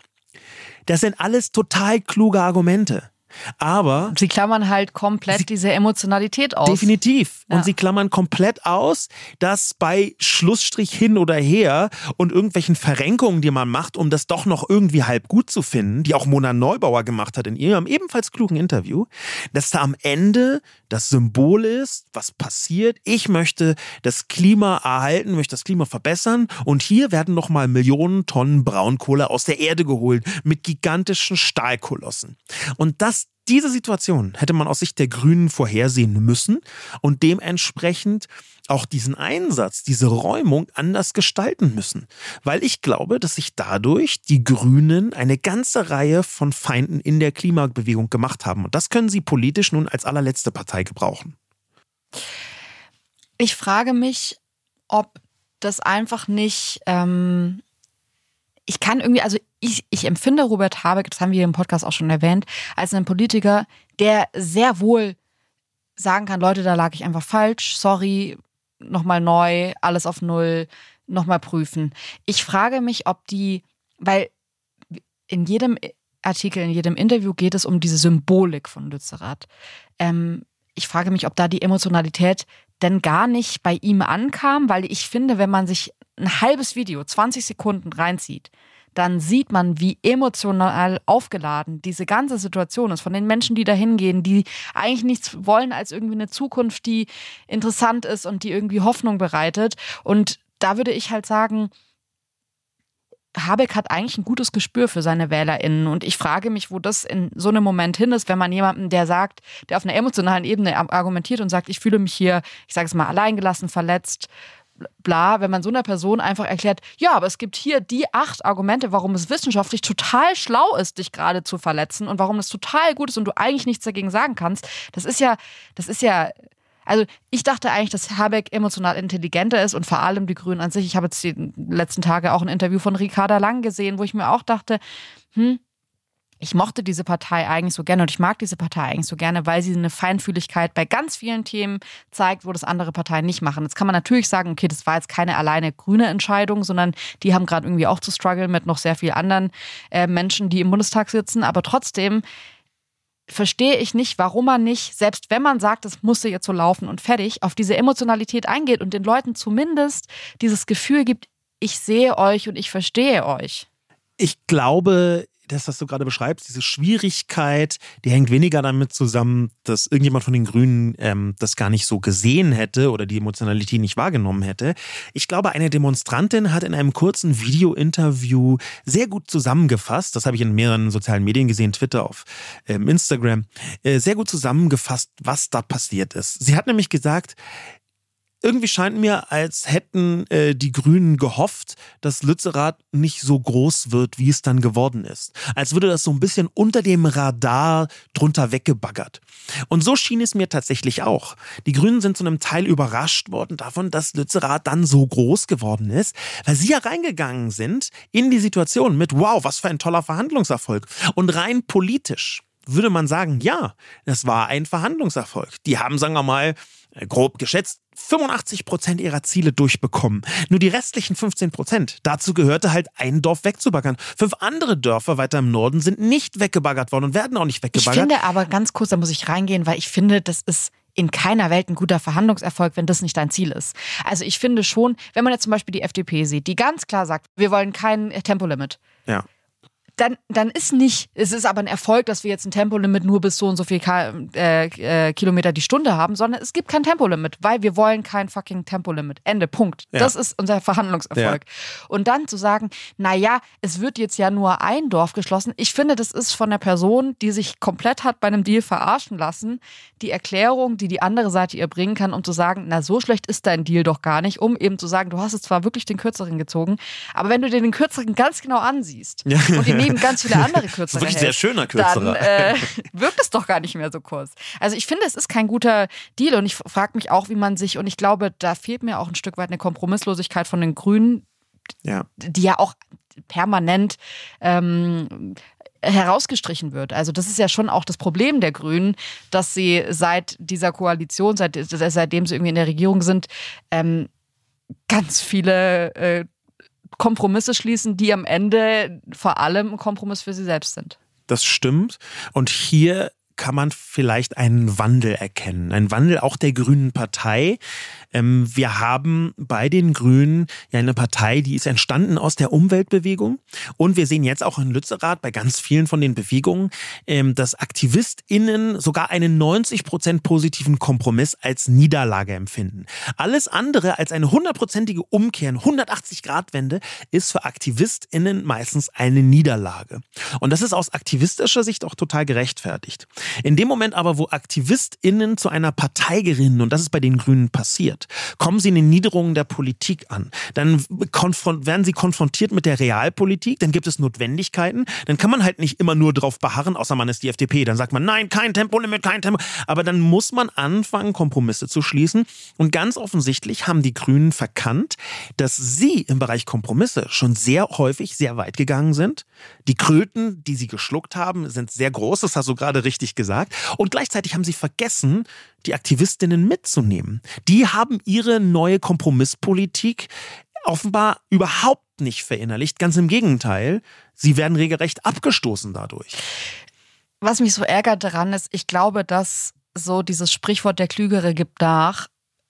Das sind alles total kluge Argumente. Aber. Sie klammern halt komplett sie, diese Emotionalität aus. Definitiv. Ja. Und sie klammern komplett aus, dass bei Schlussstrich hin oder her und irgendwelchen Verrenkungen, die man macht, um das doch noch irgendwie halb gut zu finden, die auch Mona Neubauer gemacht hat in ihrem ebenfalls klugen Interview, dass da am Ende das Symbol ist, was passiert. Ich möchte das Klima erhalten, möchte das Klima verbessern und hier werden nochmal Millionen Tonnen Braunkohle aus der Erde geholt mit gigantischen Stahlkolossen. Und das diese Situation hätte man aus Sicht der Grünen vorhersehen müssen und dementsprechend auch diesen Einsatz, diese Räumung anders gestalten müssen. Weil ich glaube, dass sich dadurch die Grünen eine ganze Reihe von Feinden in der Klimabewegung gemacht haben. Und das können sie politisch nun als allerletzte Partei gebrauchen. Ich frage mich, ob das einfach nicht ähm, ich kann irgendwie, also ich, ich empfinde Robert Habeck, das haben wir im Podcast auch schon erwähnt, als einen Politiker, der sehr wohl sagen kann, Leute, da lag ich einfach falsch, sorry, nochmal neu, alles auf Null, nochmal prüfen. Ich frage mich, ob die, weil in jedem Artikel, in jedem Interview geht es um diese Symbolik von Lützerath. Ähm, ich frage mich, ob da die Emotionalität denn gar nicht bei ihm ankam, weil ich finde, wenn man sich ein halbes Video, 20 Sekunden reinzieht, dann sieht man, wie emotional aufgeladen diese ganze Situation ist von den Menschen, die da hingehen, die eigentlich nichts wollen als irgendwie eine Zukunft, die interessant ist und die irgendwie Hoffnung bereitet. Und da würde ich halt sagen, Habeck hat eigentlich ein gutes Gespür für seine WählerInnen. Und ich frage mich, wo das in so einem Moment hin ist, wenn man jemanden, der sagt, der auf einer emotionalen Ebene argumentiert und sagt, ich fühle mich hier, ich sage es mal, alleingelassen, verletzt, bla, wenn man so einer Person einfach erklärt, ja, aber es gibt hier die acht Argumente, warum es wissenschaftlich total schlau ist, dich gerade zu verletzen und warum es total gut ist und du eigentlich nichts dagegen sagen kannst. Das ist ja, das ist ja, also ich dachte eigentlich, dass Habeck emotional intelligenter ist und vor allem die Grünen an sich. Ich habe jetzt die letzten Tage auch ein Interview von Ricarda Lang gesehen, wo ich mir auch dachte, hm, ich mochte diese Partei eigentlich so gerne und ich mag diese Partei eigentlich so gerne, weil sie eine Feinfühligkeit bei ganz vielen Themen zeigt, wo das andere Parteien nicht machen. Jetzt kann man natürlich sagen, okay, das war jetzt keine alleine grüne Entscheidung, sondern die haben gerade irgendwie auch zu strugglen mit noch sehr vielen anderen äh, Menschen, die im Bundestag sitzen. Aber trotzdem verstehe ich nicht, warum man nicht, selbst wenn man sagt, es musste jetzt so laufen und fertig, auf diese Emotionalität eingeht und den Leuten zumindest dieses Gefühl gibt, ich sehe euch und ich verstehe euch. Ich glaube, das, was du gerade beschreibst, diese Schwierigkeit, die hängt weniger damit zusammen, dass irgendjemand von den Grünen ähm, das gar nicht so gesehen hätte oder die Emotionalität nicht wahrgenommen hätte. Ich glaube, eine Demonstrantin hat in einem kurzen Video-Interview sehr gut zusammengefasst, das habe ich in mehreren sozialen Medien gesehen, Twitter, auf ähm, Instagram, äh, sehr gut zusammengefasst, was da passiert ist. Sie hat nämlich gesagt, irgendwie scheint mir, als hätten äh, die Grünen gehofft, dass Lützerath nicht so groß wird, wie es dann geworden ist. Als würde das so ein bisschen unter dem Radar drunter weggebaggert. Und so schien es mir tatsächlich auch. Die Grünen sind zu einem Teil überrascht worden davon, dass Lützerath dann so groß geworden ist, weil sie ja reingegangen sind in die Situation mit, wow, was für ein toller Verhandlungserfolg. Und rein politisch würde man sagen, ja, das war ein Verhandlungserfolg. Die haben, sagen wir mal, grob geschätzt, 85 Prozent ihrer Ziele durchbekommen. Nur die restlichen 15 Prozent. Dazu gehörte halt ein Dorf wegzubaggern. Fünf andere Dörfer weiter im Norden sind nicht weggebaggert worden und werden auch nicht weggebaggert. Ich finde aber ganz kurz, da muss ich reingehen, weil ich finde, das ist in keiner Welt ein guter Verhandlungserfolg, wenn das nicht dein Ziel ist. Also ich finde schon, wenn man jetzt zum Beispiel die FDP sieht, die ganz klar sagt, wir wollen kein Tempolimit. Ja dann, dann ist nicht, es ist aber ein Erfolg, dass wir jetzt ein Tempolimit nur bis so und so viel äh, äh, Kilometer die Stunde haben, sondern es gibt kein Tempolimit, weil wir wollen kein fucking Tempolimit. Ende, Punkt. Ja. Das ist unser Verhandlungserfolg. Ja. Und dann zu sagen, naja, es wird jetzt ja nur ein Dorf geschlossen. Ich finde, das ist von der Person, die sich komplett hat bei einem Deal verarschen lassen, die Erklärung, die die andere Seite ihr bringen kann, um zu sagen, na, so schlecht ist dein Deal doch gar nicht, um eben zu sagen, du hast jetzt zwar wirklich den kürzeren gezogen, aber wenn du dir den kürzeren ganz genau ansiehst ja. und die geben ganz viele andere kürzere Das ist wirklich sehr schöner kürzerer. dann äh, wirkt es doch gar nicht mehr so kurz. Also ich finde, es ist kein guter Deal und ich frage mich auch, wie man sich, und ich glaube, da fehlt mir auch ein Stück weit eine Kompromisslosigkeit von den Grünen, ja. die ja auch permanent ähm, herausgestrichen wird. Also das ist ja schon auch das Problem der Grünen, dass sie seit dieser Koalition, seit, seitdem sie irgendwie in der Regierung sind, ähm, ganz viele äh, Kompromisse schließen, die am Ende vor allem ein Kompromiss für sie selbst sind. Das stimmt. Und hier kann man vielleicht einen Wandel erkennen. Ein Wandel auch der Grünen Partei. Ähm, wir haben bei den Grünen ja eine Partei, die ist entstanden aus der Umweltbewegung. Und wir sehen jetzt auch in Lützerath bei ganz vielen von den Bewegungen, ähm, dass AktivistInnen sogar einen 90 Prozent positiven Kompromiss als Niederlage empfinden. Alles andere als eine hundertprozentige Umkehr, 180-Grad-Wende ist für AktivistInnen meistens eine Niederlage. Und das ist aus aktivistischer Sicht auch total gerechtfertigt. In dem Moment aber, wo AktivistInnen zu einer Partei gerinnen, und das ist bei den Grünen passiert, kommen sie in den Niederungen der Politik an. Dann werden sie konfrontiert mit der Realpolitik, dann gibt es Notwendigkeiten, dann kann man halt nicht immer nur drauf beharren, außer man ist die FDP. Dann sagt man, nein, kein Tempolimit, kein Tempo. Aber dann muss man anfangen, Kompromisse zu schließen. Und ganz offensichtlich haben die Grünen verkannt, dass sie im Bereich Kompromisse schon sehr häufig sehr weit gegangen sind. Die Kröten, die sie geschluckt haben, sind sehr groß. Das hast du gerade richtig gesagt. Und gleichzeitig haben sie vergessen, die Aktivistinnen mitzunehmen. Die haben ihre neue Kompromisspolitik offenbar überhaupt nicht verinnerlicht. Ganz im Gegenteil, sie werden regelrecht abgestoßen dadurch. Was mich so ärgert daran ist, ich glaube, dass so dieses Sprichwort der Klügere gibt nach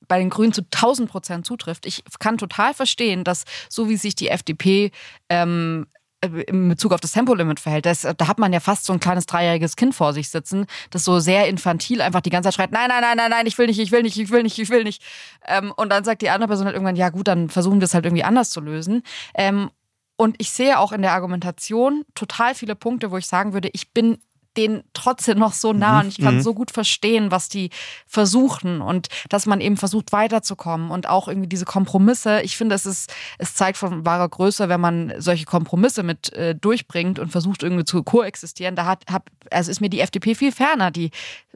bei den Grünen zu 1000 Prozent zutrifft. Ich kann total verstehen, dass so wie sich die FDP ähm, in Bezug auf das Tempolimit verhält. Das, da hat man ja fast so ein kleines dreijähriges Kind vor sich sitzen, das so sehr infantil einfach die ganze Zeit schreit, nein, nein, nein, nein, nein, ich will nicht, ich will nicht, ich will nicht, ich will nicht. Ähm, und dann sagt die andere Person halt irgendwann, ja gut, dann versuchen wir es halt irgendwie anders zu lösen. Ähm, und ich sehe auch in der Argumentation total viele Punkte, wo ich sagen würde, ich bin denen trotzdem noch so nah und ich kann mhm. so gut verstehen, was die versuchen und dass man eben versucht weiterzukommen und auch irgendwie diese Kompromisse. Ich finde, es ist, es zeigt von wahrer Größe, wenn man solche Kompromisse mit äh, durchbringt und versucht irgendwie zu koexistieren. Da hat, hab, also ist mir die FDP viel ferner, die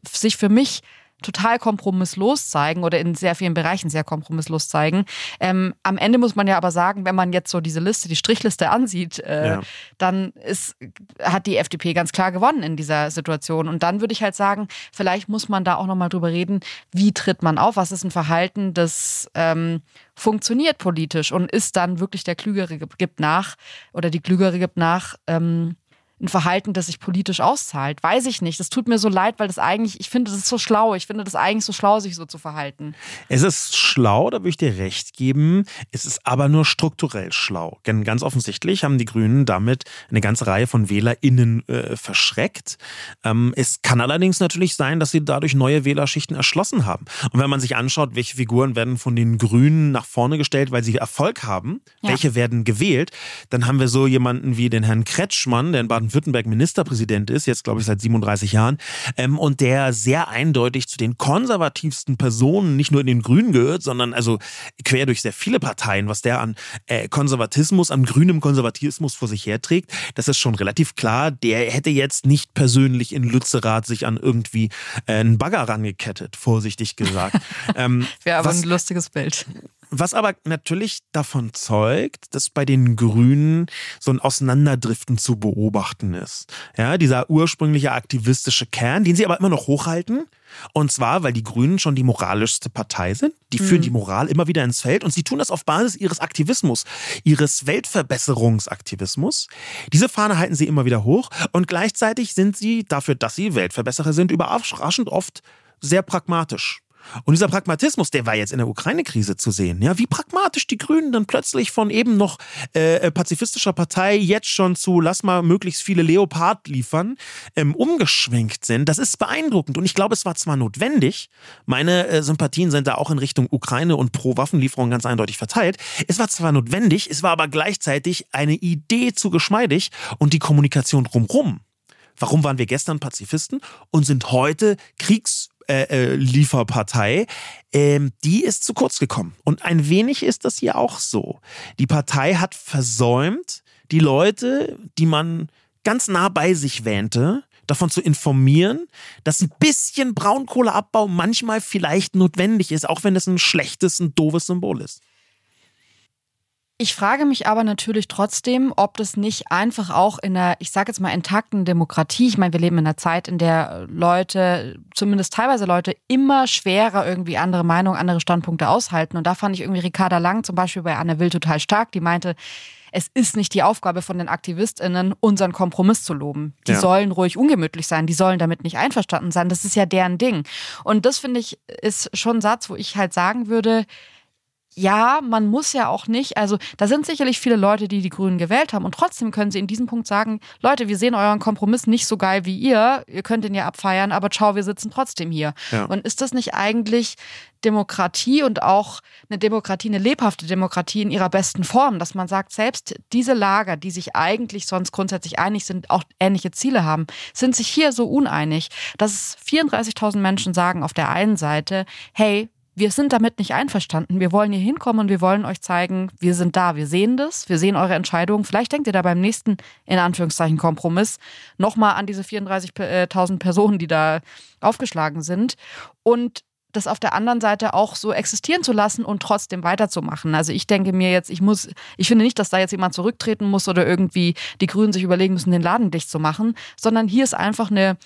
sich für mich total kompromisslos zeigen oder in sehr vielen Bereichen sehr kompromisslos zeigen. Ähm, am Ende muss man ja aber sagen, wenn man jetzt so diese Liste, die Strichliste ansieht, äh, ja. dann ist, hat die FDP ganz klar gewonnen in dieser Situation. Und dann würde ich halt sagen, vielleicht muss man da auch nochmal drüber reden, wie tritt man auf, was ist ein Verhalten, das ähm, funktioniert politisch und ist dann wirklich der Klügere gibt nach oder die Klügere gibt nach, ähm, ein Verhalten, das sich politisch auszahlt. Weiß ich nicht. Das tut mir so leid, weil das eigentlich, ich finde das ist so schlau. Ich finde das eigentlich so schlau, sich so zu verhalten. Es ist schlau, da würde ich dir recht geben. Es ist aber nur strukturell schlau. Denn ganz offensichtlich haben die Grünen damit eine ganze Reihe von WählerInnen äh, verschreckt. Ähm, es kann allerdings natürlich sein, dass sie dadurch neue Wählerschichten erschlossen haben. Und wenn man sich anschaut, welche Figuren werden von den Grünen nach vorne gestellt, weil sie Erfolg haben, ja. welche werden gewählt, dann haben wir so jemanden wie den Herrn Kretschmann, der in Baden Baden-Württemberg Ministerpräsident ist, jetzt glaube ich seit 37 Jahren, ähm, und der sehr eindeutig zu den konservativsten Personen nicht nur in den Grünen gehört, sondern also quer durch sehr viele Parteien, was der an äh, Konservatismus, an grünem Konservatismus vor sich herträgt, das ist schon relativ klar. Der hätte jetzt nicht persönlich in Lützerath sich an irgendwie äh, einen Bagger rangekettet, vorsichtig gesagt. ähm, Wäre aber was, ein lustiges Bild. Was aber natürlich davon zeugt, dass bei den Grünen so ein Auseinanderdriften zu beobachten ist. Ja, dieser ursprüngliche aktivistische Kern, den sie aber immer noch hochhalten. Und zwar, weil die Grünen schon die moralischste Partei sind. Die führen mhm. die Moral immer wieder ins Feld und sie tun das auf Basis ihres Aktivismus, ihres Weltverbesserungsaktivismus. Diese Fahne halten sie immer wieder hoch und gleichzeitig sind sie dafür, dass sie Weltverbesserer sind, überraschend oft sehr pragmatisch. Und dieser Pragmatismus, der war jetzt in der Ukraine-Krise zu sehen. Ja, wie pragmatisch die Grünen dann plötzlich von eben noch äh, pazifistischer Partei jetzt schon zu lass mal möglichst viele Leopard liefern, ähm, umgeschwenkt sind. Das ist beeindruckend. Und ich glaube, es war zwar notwendig, meine äh, Sympathien sind da auch in Richtung Ukraine und pro Waffenlieferung ganz eindeutig verteilt. Es war zwar notwendig, es war aber gleichzeitig eine Idee zu geschmeidig und die Kommunikation drumrum. Warum waren wir gestern Pazifisten und sind heute Kriegs äh, äh, Lieferpartei, ähm, die ist zu kurz gekommen. Und ein wenig ist das hier auch so. Die Partei hat versäumt, die Leute, die man ganz nah bei sich wähnte, davon zu informieren, dass ein bisschen Braunkohleabbau manchmal vielleicht notwendig ist, auch wenn es ein schlechtes, ein doofes Symbol ist. Ich frage mich aber natürlich trotzdem, ob das nicht einfach auch in einer, ich sage jetzt mal, intakten Demokratie, ich meine, wir leben in einer Zeit, in der Leute, zumindest teilweise Leute, immer schwerer irgendwie andere Meinungen, andere Standpunkte aushalten. Und da fand ich irgendwie Ricarda Lang zum Beispiel bei Anne Will total stark, die meinte, es ist nicht die Aufgabe von den AktivistInnen, unseren Kompromiss zu loben. Die ja. sollen ruhig ungemütlich sein, die sollen damit nicht einverstanden sein. Das ist ja deren Ding. Und das finde ich ist schon ein Satz, wo ich halt sagen würde, ja, man muss ja auch nicht, also da sind sicherlich viele Leute, die die Grünen gewählt haben und trotzdem können sie in diesem Punkt sagen, Leute, wir sehen euren Kompromiss nicht so geil wie ihr, ihr könnt ihn ja abfeiern, aber ciao, wir sitzen trotzdem hier. Ja. Und ist das nicht eigentlich Demokratie und auch eine Demokratie, eine lebhafte Demokratie in ihrer besten Form, dass man sagt, selbst diese Lager, die sich eigentlich sonst grundsätzlich einig sind, auch ähnliche Ziele haben, sind sich hier so uneinig, dass 34.000 Menschen sagen auf der einen Seite, hey, wir sind damit nicht einverstanden. Wir wollen hier hinkommen und wir wollen euch zeigen, wir sind da, wir sehen das, wir sehen eure Entscheidungen. Vielleicht denkt ihr da beim nächsten, in Anführungszeichen, Kompromiss nochmal an diese 34.000 Personen, die da aufgeschlagen sind. Und das auf der anderen Seite auch so existieren zu lassen und trotzdem weiterzumachen. Also ich denke mir jetzt, ich muss, ich finde nicht, dass da jetzt jemand zurücktreten muss oder irgendwie die Grünen sich überlegen müssen, den Laden dicht zu machen, sondern hier ist einfach eine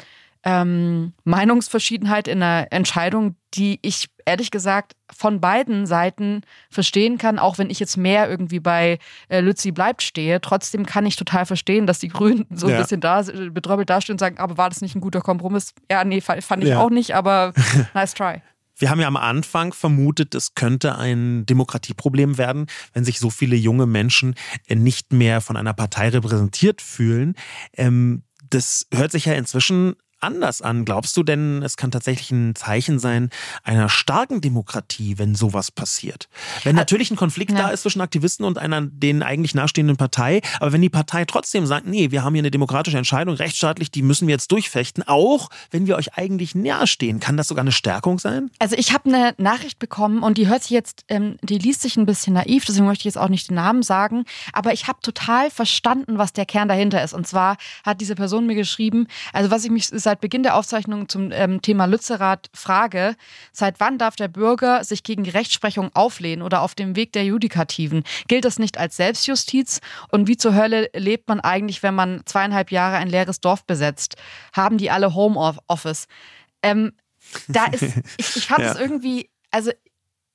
ähm, Meinungsverschiedenheit in einer Entscheidung, die ich ehrlich gesagt von beiden Seiten verstehen kann, auch wenn ich jetzt mehr irgendwie bei äh, Lützi bleibt stehe. Trotzdem kann ich total verstehen, dass die Grünen so ein ja. bisschen da betröppelt dastehen und sagen, aber war das nicht ein guter Kompromiss? Ja, nee, fand ich ja. auch nicht, aber nice try. Wir haben ja am Anfang vermutet, es könnte ein Demokratieproblem werden, wenn sich so viele junge Menschen äh, nicht mehr von einer Partei repräsentiert fühlen. Ähm, das hört sich ja inzwischen anders an. Glaubst du denn, es kann tatsächlich ein Zeichen sein einer starken Demokratie, wenn sowas passiert? Wenn natürlich ein Konflikt ja. da ist zwischen Aktivisten und einer den eigentlich nahestehenden Partei, aber wenn die Partei trotzdem sagt, nee, wir haben hier eine demokratische Entscheidung, rechtsstaatlich, die müssen wir jetzt durchfechten, auch wenn wir euch eigentlich nahestehen, kann das sogar eine Stärkung sein? Also ich habe eine Nachricht bekommen und die hört sich jetzt, ähm, die liest sich ein bisschen naiv, deswegen möchte ich jetzt auch nicht den Namen sagen, aber ich habe total verstanden, was der Kern dahinter ist. Und zwar hat diese Person mir geschrieben, also was ich mich seit Beginn der Aufzeichnung zum ähm, Thema Lützerath frage, seit wann darf der Bürger sich gegen die Rechtsprechung auflehnen oder auf dem Weg der Judikativen? Gilt das nicht als Selbstjustiz? Und wie zur Hölle lebt man eigentlich, wenn man zweieinhalb Jahre ein leeres Dorf besetzt? Haben die alle Homeoffice? Ähm, da ist, ich, ich fand es ja. irgendwie, also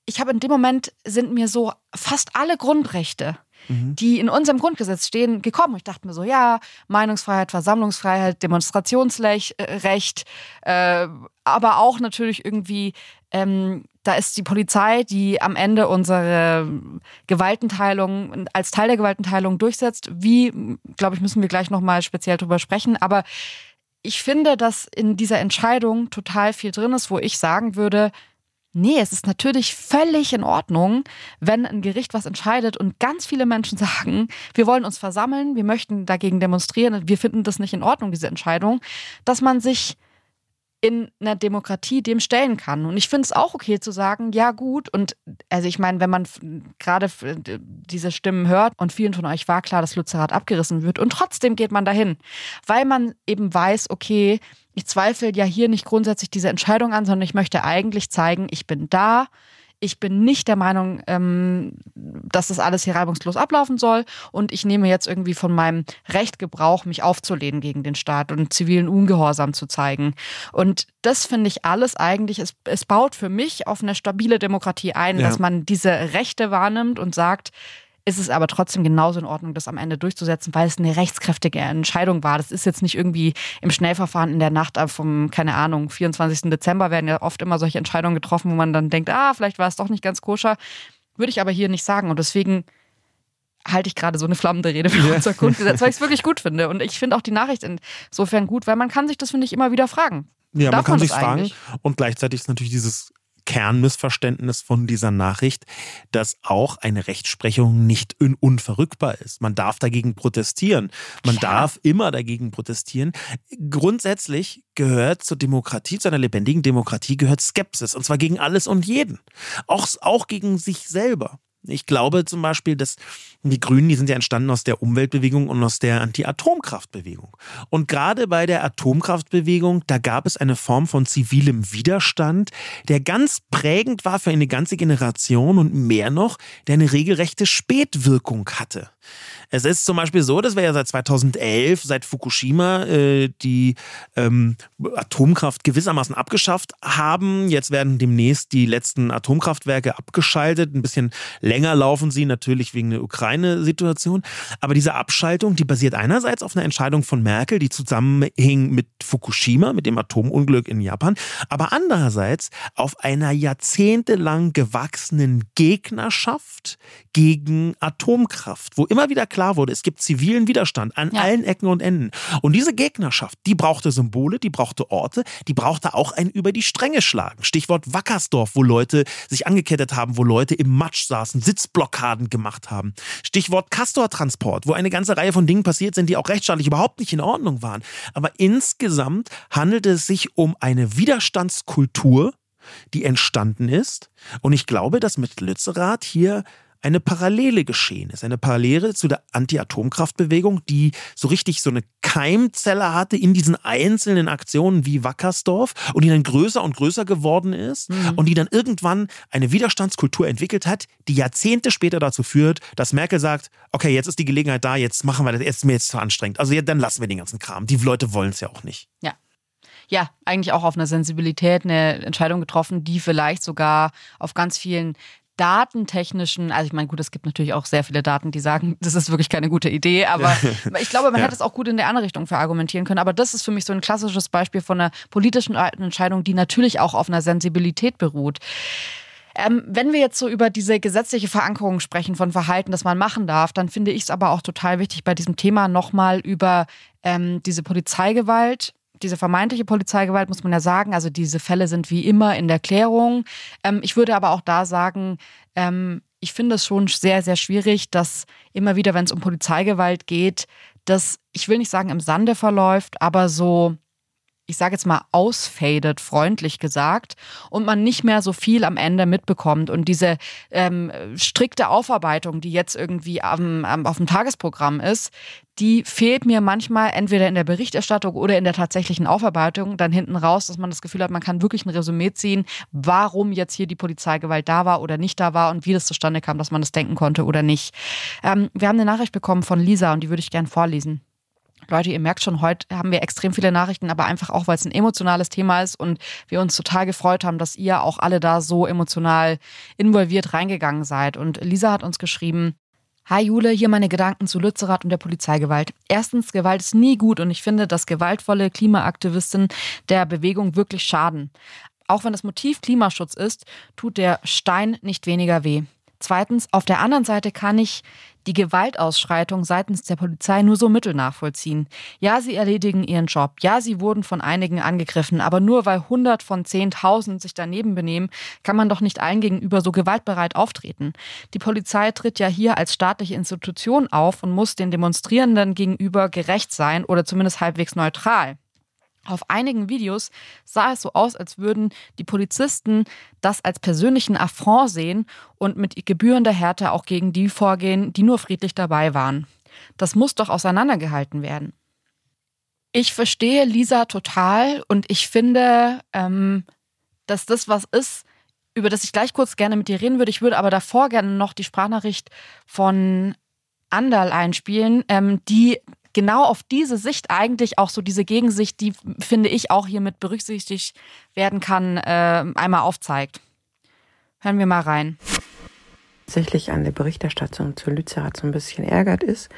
ich habe in dem Moment sind mir so fast alle Grundrechte mhm. die in unserem Grundgesetz stehen, gekommen. Ich dachte mir so, ja, Meinungsfreiheit, Versammlungsfreiheit, Demonstrationsrecht, äh, aber auch natürlich irgendwie, ähm, da ist die Polizei, die am Ende unsere Gewaltenteilung als Teil der Gewaltenteilung durchsetzt. Wie, glaube ich, müssen wir gleich nochmal speziell drüber sprechen. Aber ich finde, dass in dieser Entscheidung total viel drin ist, wo ich sagen würde, Nee, es ist natürlich völlig in Ordnung, wenn ein Gericht was entscheidet und ganz viele Menschen sagen, wir wollen uns versammeln, wir möchten dagegen demonstrieren, wir finden das nicht in Ordnung, diese Entscheidung, dass man sich in einer Demokratie dem stellen kann. Und ich finde es auch okay zu sagen, ja gut, und also ich meine, wenn man gerade diese Stimmen hört und vielen von euch war klar, dass Lützerath abgerissen wird und trotzdem geht man dahin, weil man eben weiß, okay, ich zweifle ja hier nicht grundsätzlich diese Entscheidung an, sondern ich möchte eigentlich zeigen, ich bin da, ich bin nicht der Meinung, ähm, dass das alles hier reibungslos ablaufen soll und ich nehme jetzt irgendwie von meinem Recht Gebrauch, mich aufzulehnen gegen den Staat und zivilen Ungehorsam zu zeigen. Und das finde ich alles eigentlich, es, es baut für mich auf eine stabile Demokratie ein, ja. dass man diese Rechte wahrnimmt und sagt, ist es aber trotzdem genauso in Ordnung, das am Ende durchzusetzen, weil es eine rechtskräftige Entscheidung war. Das ist jetzt nicht irgendwie im Schnellverfahren in der Nacht vom, keine Ahnung, 24. Dezember werden ja oft immer solche Entscheidungen getroffen, wo man dann denkt, ah, vielleicht war es doch nicht ganz koscher. Würde ich aber hier nicht sagen. Und deswegen halte ich gerade so eine flammende Rede für ja. unser Grundgesetz, weil ich es wirklich gut finde. Und ich finde auch die Nachricht insofern gut, weil man kann sich das, finde ich, immer wieder fragen. Ja, Darf man kann sich fragen. Und gleichzeitig ist natürlich dieses Kernmissverständnis von dieser Nachricht, dass auch eine Rechtsprechung nicht unverrückbar ist. Man darf dagegen protestieren. Man ja. darf immer dagegen protestieren. Grundsätzlich gehört zur Demokratie, zu einer lebendigen Demokratie gehört Skepsis. Und zwar gegen alles und jeden. Auch, auch gegen sich selber. Ich glaube zum Beispiel, dass die Grünen, die sind ja entstanden aus der Umweltbewegung und aus der Anti-Atomkraftbewegung. Und gerade bei der Atomkraftbewegung, da gab es eine Form von zivilem Widerstand, der ganz prägend war für eine ganze Generation und mehr noch, der eine regelrechte Spätwirkung hatte. Es ist zum Beispiel so, dass wir ja seit 2011, seit Fukushima, äh, die ähm, Atomkraft gewissermaßen abgeschafft haben. Jetzt werden demnächst die letzten Atomkraftwerke abgeschaltet. Ein bisschen länger laufen sie natürlich wegen der Ukraine-Situation. Aber diese Abschaltung, die basiert einerseits auf einer Entscheidung von Merkel, die zusammenhing mit Fukushima, mit dem Atomunglück in Japan, aber andererseits auf einer jahrzehntelang gewachsenen Gegnerschaft gegen Atomkraft, wo immer wieder klar wurde, es gibt zivilen Widerstand an ja. allen Ecken und Enden. Und diese Gegnerschaft, die brauchte Symbole, die brauchte Orte, die brauchte auch ein über die Stränge schlagen. Stichwort Wackersdorf, wo Leute sich angekettet haben, wo Leute im Matsch saßen, Sitzblockaden gemacht haben. Stichwort Castor-Transport, wo eine ganze Reihe von Dingen passiert sind, die auch rechtsstaatlich überhaupt nicht in Ordnung waren. Aber insgesamt handelte es sich um eine Widerstandskultur, die entstanden ist. Und ich glaube, dass mit Lützerath hier eine Parallele geschehen ist. Eine Parallele zu der Anti-Atomkraftbewegung, die so richtig so eine Keimzelle hatte in diesen einzelnen Aktionen wie Wackersdorf und die dann größer und größer geworden ist mhm. und die dann irgendwann eine Widerstandskultur entwickelt hat, die Jahrzehnte später dazu führt, dass Merkel sagt, okay, jetzt ist die Gelegenheit da, jetzt machen wir das, jetzt ist mir jetzt zu anstrengend. Also ja, dann lassen wir den ganzen Kram. Die Leute wollen es ja auch nicht. Ja ja, eigentlich auch auf einer Sensibilität eine Entscheidung getroffen, die vielleicht sogar auf ganz vielen datentechnischen, also ich meine, gut, es gibt natürlich auch sehr viele Daten, die sagen, das ist wirklich keine gute Idee, aber ich glaube, man ja. hätte es auch gut in der andere Richtung verargumentieren können. Aber das ist für mich so ein klassisches Beispiel von einer politischen Entscheidung, die natürlich auch auf einer Sensibilität beruht. Ähm, wenn wir jetzt so über diese gesetzliche Verankerung sprechen von Verhalten, das man machen darf, dann finde ich es aber auch total wichtig, bei diesem Thema nochmal über ähm, diese Polizeigewalt diese vermeintliche Polizeigewalt muss man ja sagen, also diese Fälle sind wie immer in der Klärung. Ähm, ich würde aber auch da sagen, ähm, ich finde es schon sehr, sehr schwierig, dass immer wieder, wenn es um Polizeigewalt geht, dass, ich will nicht sagen im Sande verläuft, aber so ich sage jetzt mal, ausfadet, freundlich gesagt, und man nicht mehr so viel am Ende mitbekommt. Und diese ähm, strikte Aufarbeitung, die jetzt irgendwie am, am, auf dem Tagesprogramm ist, die fehlt mir manchmal entweder in der Berichterstattung oder in der tatsächlichen Aufarbeitung dann hinten raus, dass man das Gefühl hat, man kann wirklich ein Resümee ziehen, warum jetzt hier die Polizeigewalt da war oder nicht da war und wie das zustande kam, dass man das denken konnte oder nicht. Ähm, wir haben eine Nachricht bekommen von Lisa und die würde ich gern vorlesen. Leute, ihr merkt schon, heute haben wir extrem viele Nachrichten, aber einfach auch, weil es ein emotionales Thema ist und wir uns total gefreut haben, dass ihr auch alle da so emotional involviert reingegangen seid. Und Lisa hat uns geschrieben, Hi Jule, hier meine Gedanken zu Lützerath und der Polizeigewalt. Erstens, Gewalt ist nie gut und ich finde, dass gewaltvolle Klimaaktivisten der Bewegung wirklich schaden. Auch wenn das Motiv Klimaschutz ist, tut der Stein nicht weniger weh. Zweitens, auf der anderen Seite kann ich die Gewaltausschreitung seitens der Polizei nur so mittel nachvollziehen. Ja, sie erledigen ihren Job. Ja, sie wurden von einigen angegriffen. Aber nur weil 100 von 10.000 sich daneben benehmen, kann man doch nicht allen gegenüber so gewaltbereit auftreten. Die Polizei tritt ja hier als staatliche Institution auf und muss den Demonstrierenden gegenüber gerecht sein oder zumindest halbwegs neutral. Auf einigen Videos sah es so aus, als würden die Polizisten das als persönlichen Affront sehen und mit gebührender Härte auch gegen die vorgehen, die nur friedlich dabei waren. Das muss doch auseinandergehalten werden. Ich verstehe Lisa total und ich finde, ähm, dass das was ist, über das ich gleich kurz gerne mit dir reden würde. Ich würde aber davor gerne noch die Sprachnachricht von Andal einspielen, ähm, die genau auf diese Sicht eigentlich auch so diese Gegensicht, die finde ich auch hier mit berücksichtigt werden kann, äh, einmal aufzeigt. Hören wir mal rein. Tatsächlich an der Berichterstattung zu Lützerath so ein bisschen ärgert ist,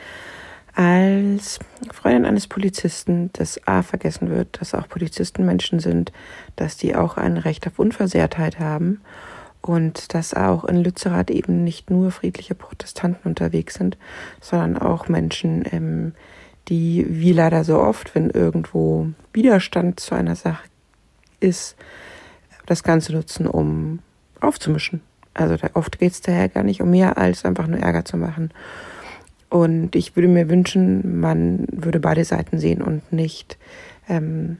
als Freundin eines Polizisten, dass A vergessen wird, dass auch Polizisten Menschen sind, dass die auch ein Recht auf Unversehrtheit haben und dass auch in Lützerath eben nicht nur friedliche Protestanten unterwegs sind, sondern auch Menschen, ähm, die, wie leider so oft, wenn irgendwo Widerstand zu einer Sache ist, das Ganze nutzen, um aufzumischen. Also da, oft geht es daher gar nicht um mehr, als einfach nur Ärger zu machen. Und ich würde mir wünschen, man würde beide Seiten sehen und nicht ähm,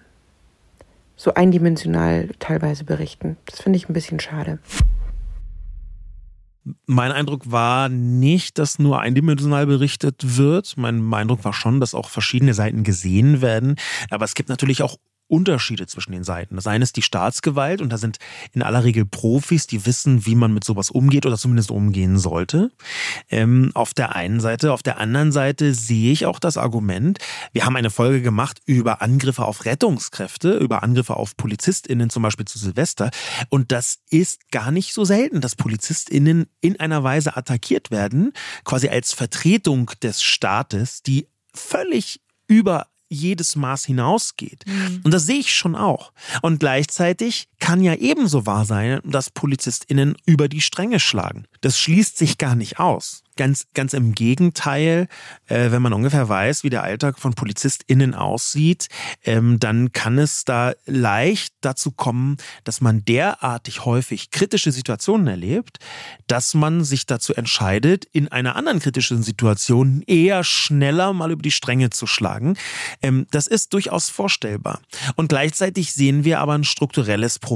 so eindimensional teilweise berichten. Das finde ich ein bisschen schade. Mein Eindruck war nicht, dass nur eindimensional berichtet wird. Mein Eindruck war schon, dass auch verschiedene Seiten gesehen werden. Aber es gibt natürlich auch Unterschiede zwischen den Seiten. Das eine ist die Staatsgewalt und da sind in aller Regel Profis, die wissen, wie man mit sowas umgeht oder zumindest umgehen sollte. Ähm, auf der einen Seite. Auf der anderen Seite sehe ich auch das Argument, wir haben eine Folge gemacht über Angriffe auf Rettungskräfte, über Angriffe auf PolizistInnen zum Beispiel zu Silvester und das ist gar nicht so selten, dass PolizistInnen in einer Weise attackiert werden, quasi als Vertretung des Staates, die völlig über jedes Maß hinausgeht. Mhm. Und das sehe ich schon auch. Und gleichzeitig kann ja ebenso wahr sein, dass PolizistInnen über die Stränge schlagen. Das schließt sich gar nicht aus. Ganz, ganz im Gegenteil, äh, wenn man ungefähr weiß, wie der Alltag von PolizistInnen aussieht, ähm, dann kann es da leicht dazu kommen, dass man derartig häufig kritische Situationen erlebt, dass man sich dazu entscheidet, in einer anderen kritischen Situation eher schneller mal über die Stränge zu schlagen. Ähm, das ist durchaus vorstellbar. Und gleichzeitig sehen wir aber ein strukturelles Problem.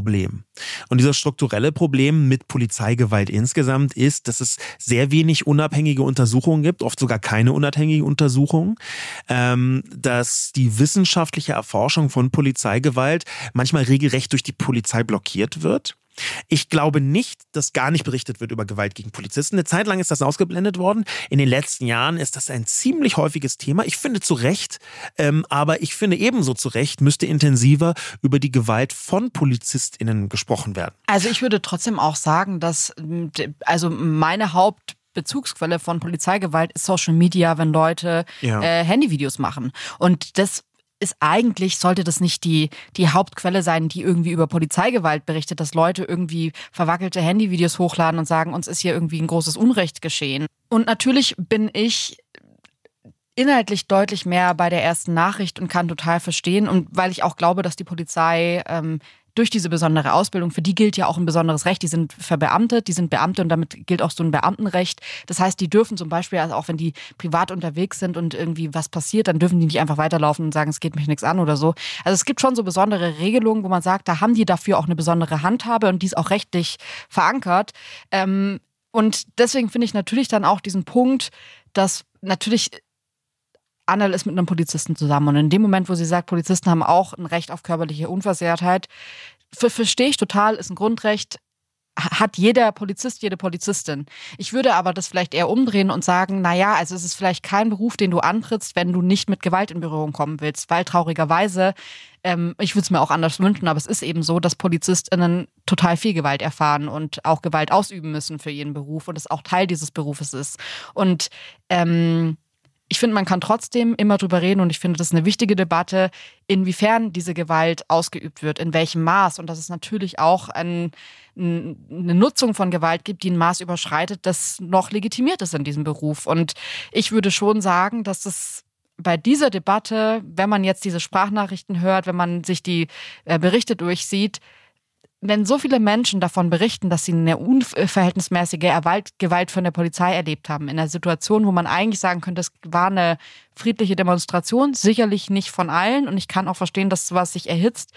Und dieses strukturelle Problem mit Polizeigewalt insgesamt ist, dass es sehr wenig unabhängig unabhängige Untersuchungen gibt, oft sogar keine unabhängige Untersuchung, ähm, dass die wissenschaftliche Erforschung von Polizeigewalt manchmal regelrecht durch die Polizei blockiert wird. Ich glaube nicht, dass gar nicht berichtet wird über Gewalt gegen Polizisten. Eine Zeit lang ist das ausgeblendet worden. In den letzten Jahren ist das ein ziemlich häufiges Thema. Ich finde zu Recht, ähm, aber ich finde ebenso zu Recht müsste intensiver über die Gewalt von PolizistInnen gesprochen werden. Also ich würde trotzdem auch sagen, dass also meine Haupt Bezugsquelle von Polizeigewalt ist Social Media, wenn Leute ja. äh, Handyvideos machen. Und das ist eigentlich, sollte das nicht die, die Hauptquelle sein, die irgendwie über Polizeigewalt berichtet, dass Leute irgendwie verwackelte Handyvideos hochladen und sagen, uns ist hier irgendwie ein großes Unrecht geschehen. Und natürlich bin ich inhaltlich deutlich mehr bei der ersten Nachricht und kann total verstehen und weil ich auch glaube, dass die Polizei ähm, durch diese besondere Ausbildung, für die gilt ja auch ein besonderes Recht. Die sind verbeamtet, die sind Beamte und damit gilt auch so ein Beamtenrecht. Das heißt, die dürfen zum Beispiel, also auch wenn die privat unterwegs sind und irgendwie was passiert, dann dürfen die nicht einfach weiterlaufen und sagen, es geht mich nichts an oder so. Also es gibt schon so besondere Regelungen, wo man sagt, da haben die dafür auch eine besondere Handhabe und die ist auch rechtlich verankert. Ähm, und deswegen finde ich natürlich dann auch diesen Punkt, dass natürlich Annel ist mit einem Polizisten zusammen. Und in dem Moment, wo sie sagt, Polizisten haben auch ein Recht auf körperliche Unversehrtheit, verstehe ich total, ist ein Grundrecht, hat jeder Polizist, jede Polizistin. Ich würde aber das vielleicht eher umdrehen und sagen, na ja, also es ist vielleicht kein Beruf, den du antrittst, wenn du nicht mit Gewalt in Berührung kommen willst, weil traurigerweise, ähm, ich würde es mir auch anders wünschen, aber es ist eben so, dass PolizistInnen total viel Gewalt erfahren und auch Gewalt ausüben müssen für ihren Beruf und es auch Teil dieses Berufes ist. Und ähm, ich finde, man kann trotzdem immer drüber reden und ich finde, das ist eine wichtige Debatte, inwiefern diese Gewalt ausgeübt wird, in welchem Maß und dass es natürlich auch ein, eine Nutzung von Gewalt gibt, die ein Maß überschreitet, das noch legitimiert ist in diesem Beruf. Und ich würde schon sagen, dass es bei dieser Debatte, wenn man jetzt diese Sprachnachrichten hört, wenn man sich die äh, Berichte durchsieht, wenn so viele Menschen davon berichten, dass sie eine unverhältnismäßige Gewalt von der Polizei erlebt haben, in einer Situation, wo man eigentlich sagen könnte, es war eine friedliche Demonstration, sicherlich nicht von allen und ich kann auch verstehen, dass sowas sich erhitzt,